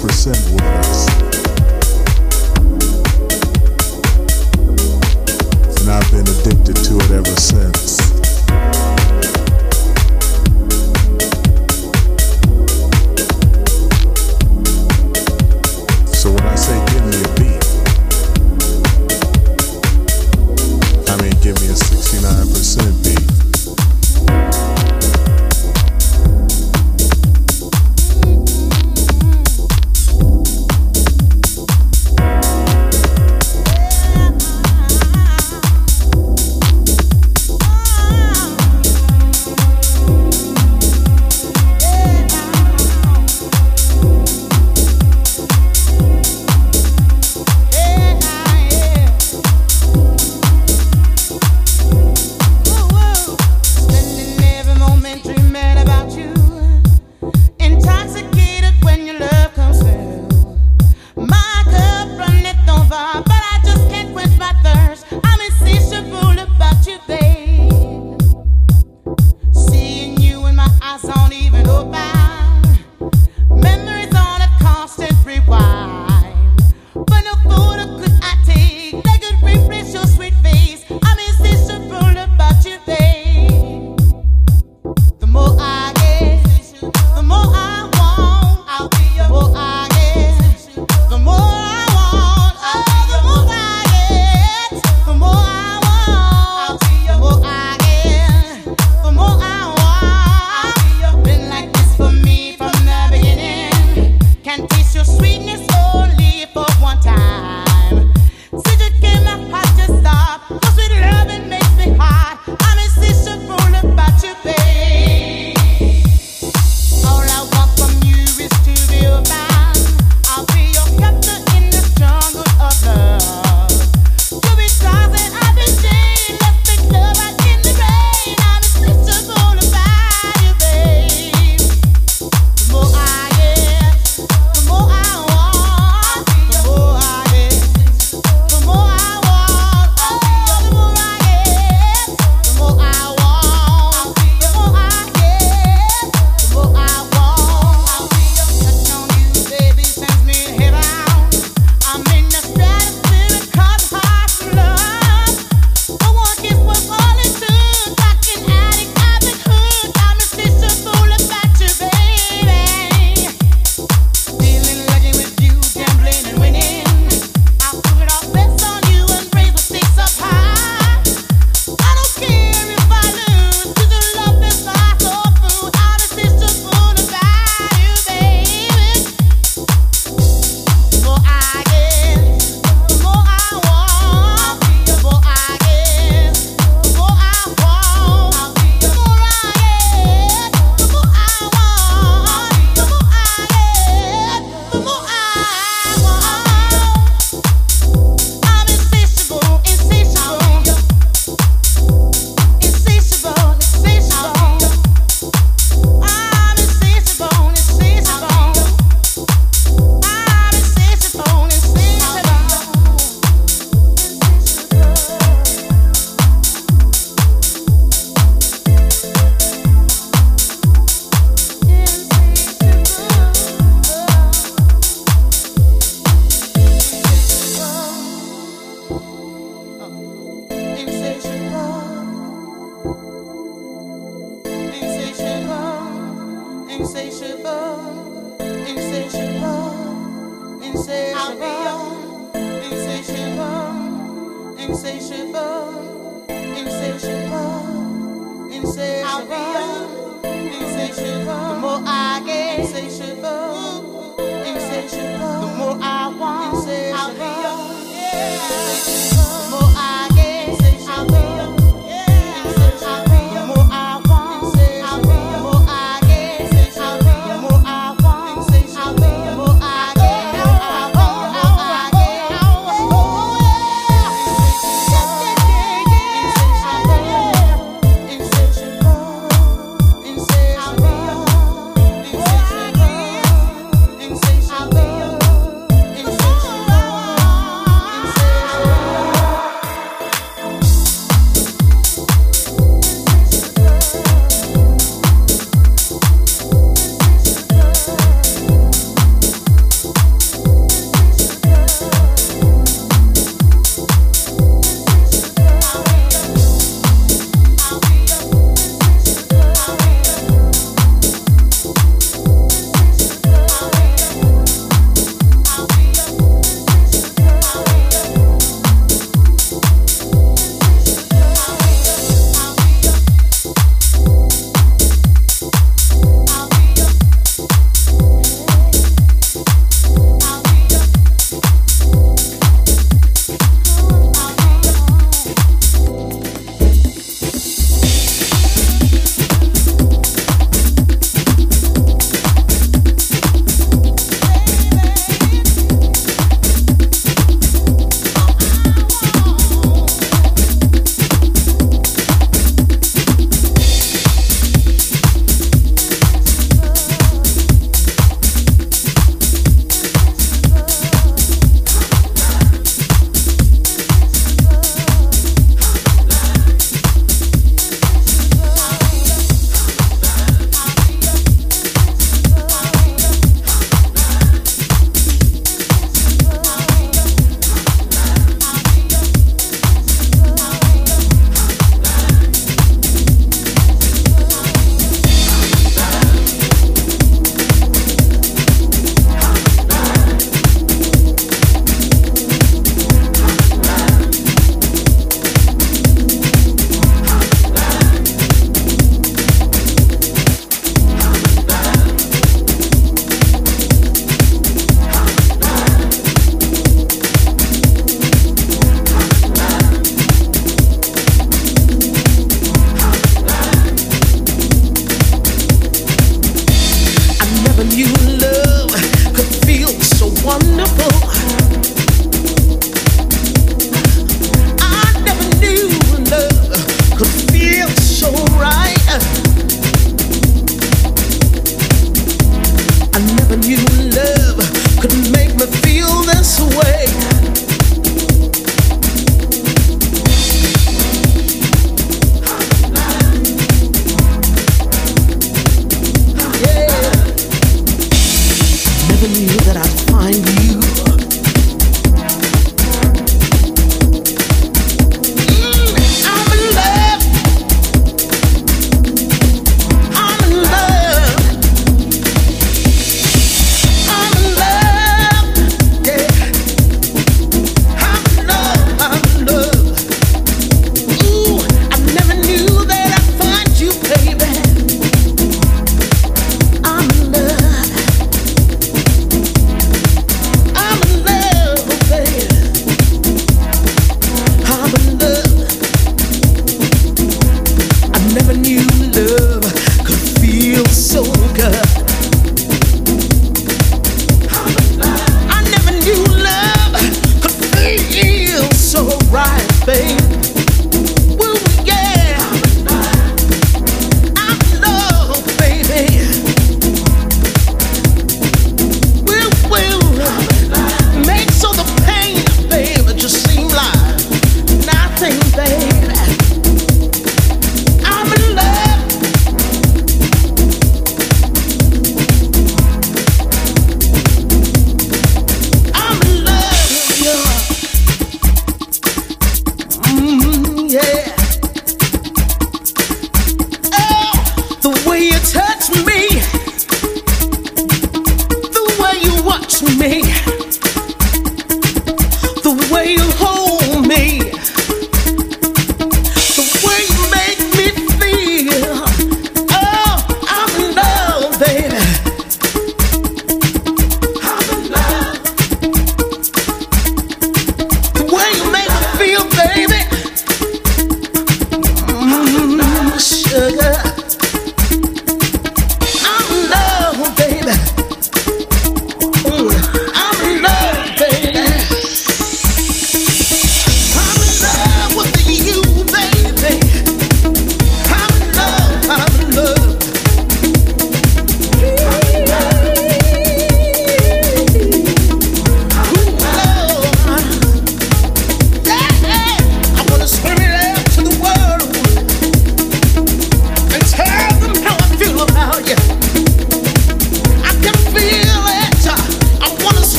F: percent
G: with
H: us.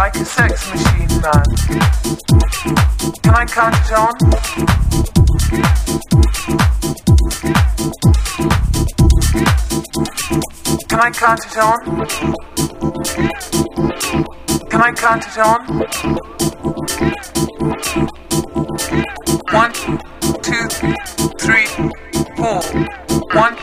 H: Like a
I: sex machine, man. Can I count it on? Can I count it on? Can I count it on? One, two, three, four. One,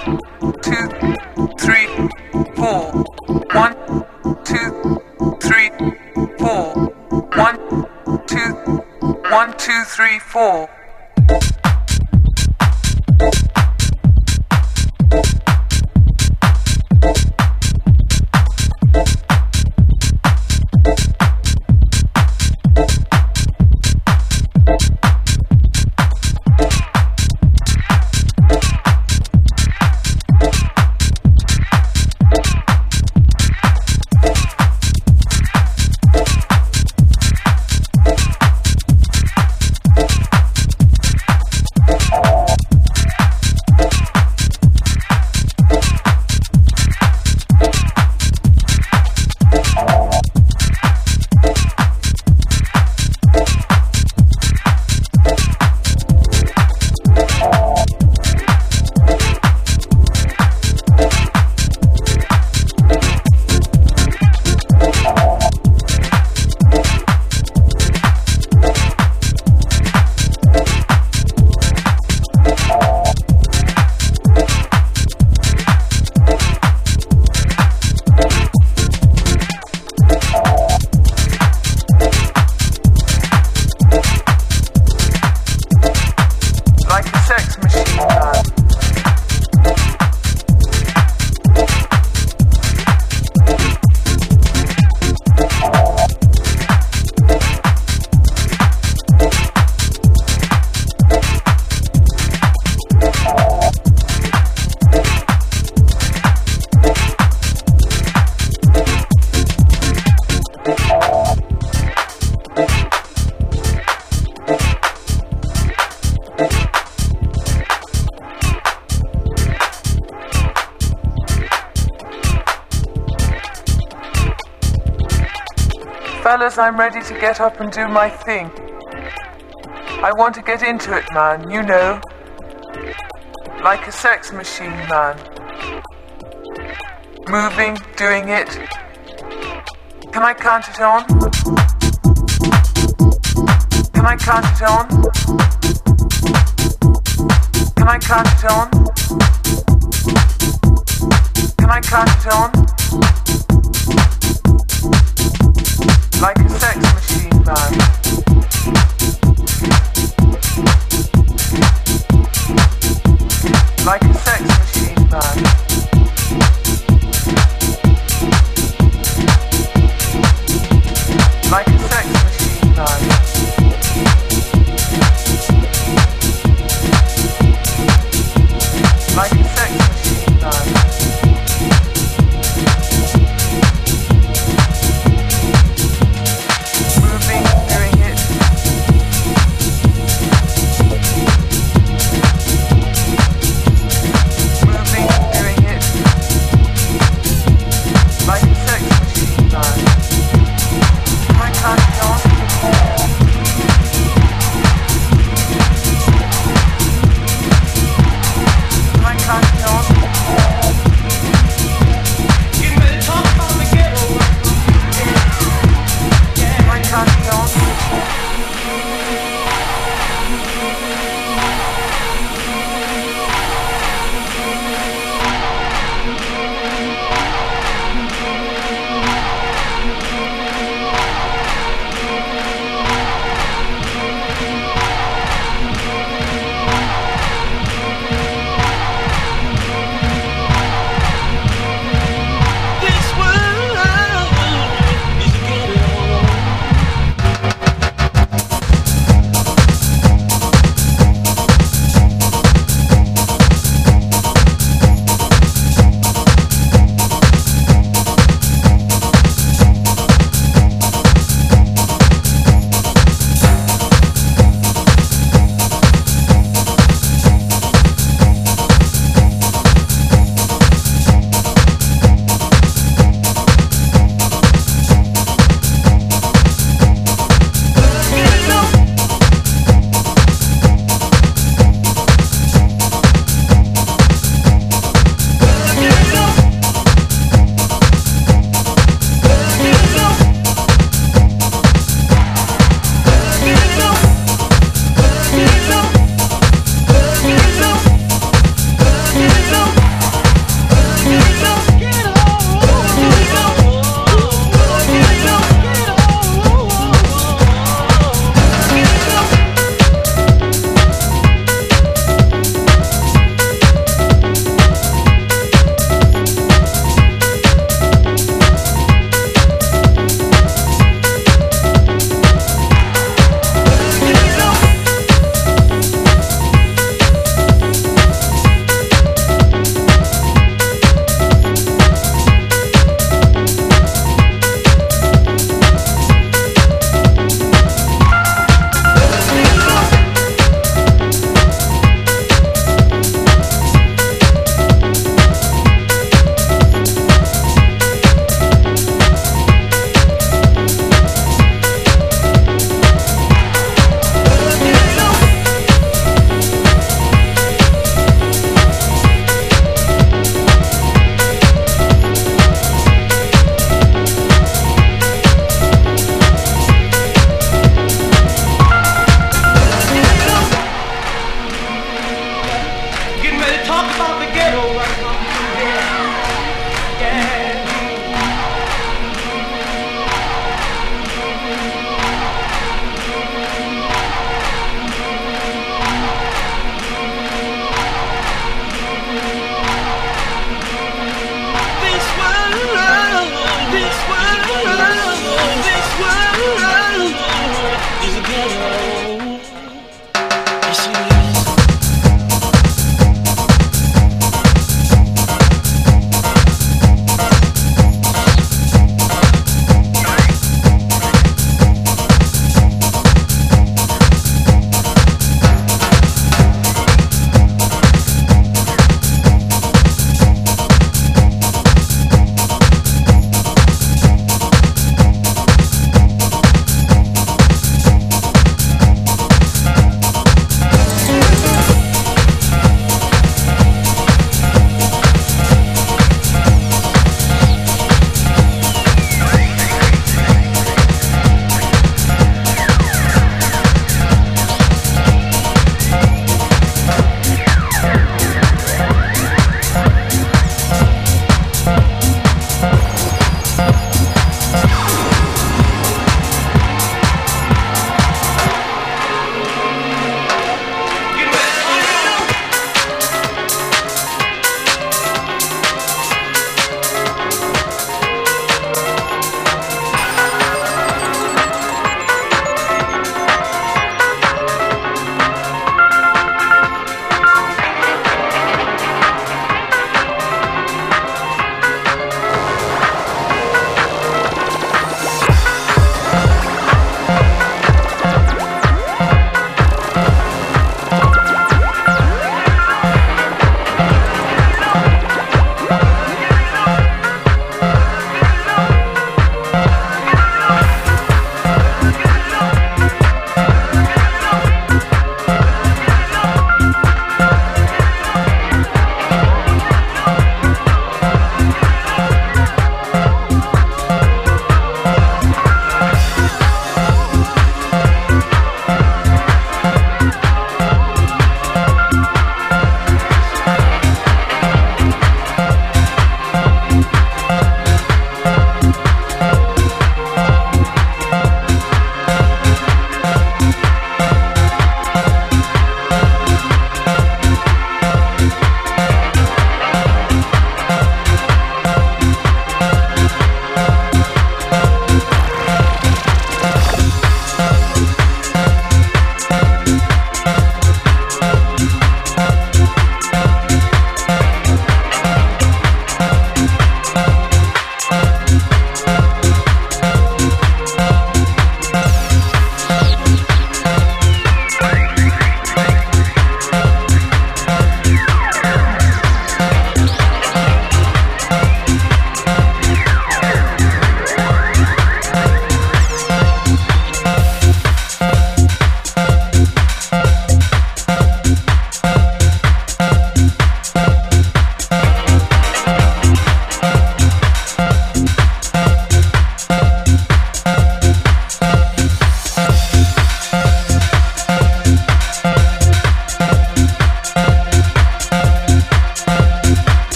I: three, four. Get up and do my thing. I want to get into it, man, you know. Like a sex machine, man. Moving, doing it. Can I count it on? Can I count it on? Can I count it on? Can I count it on?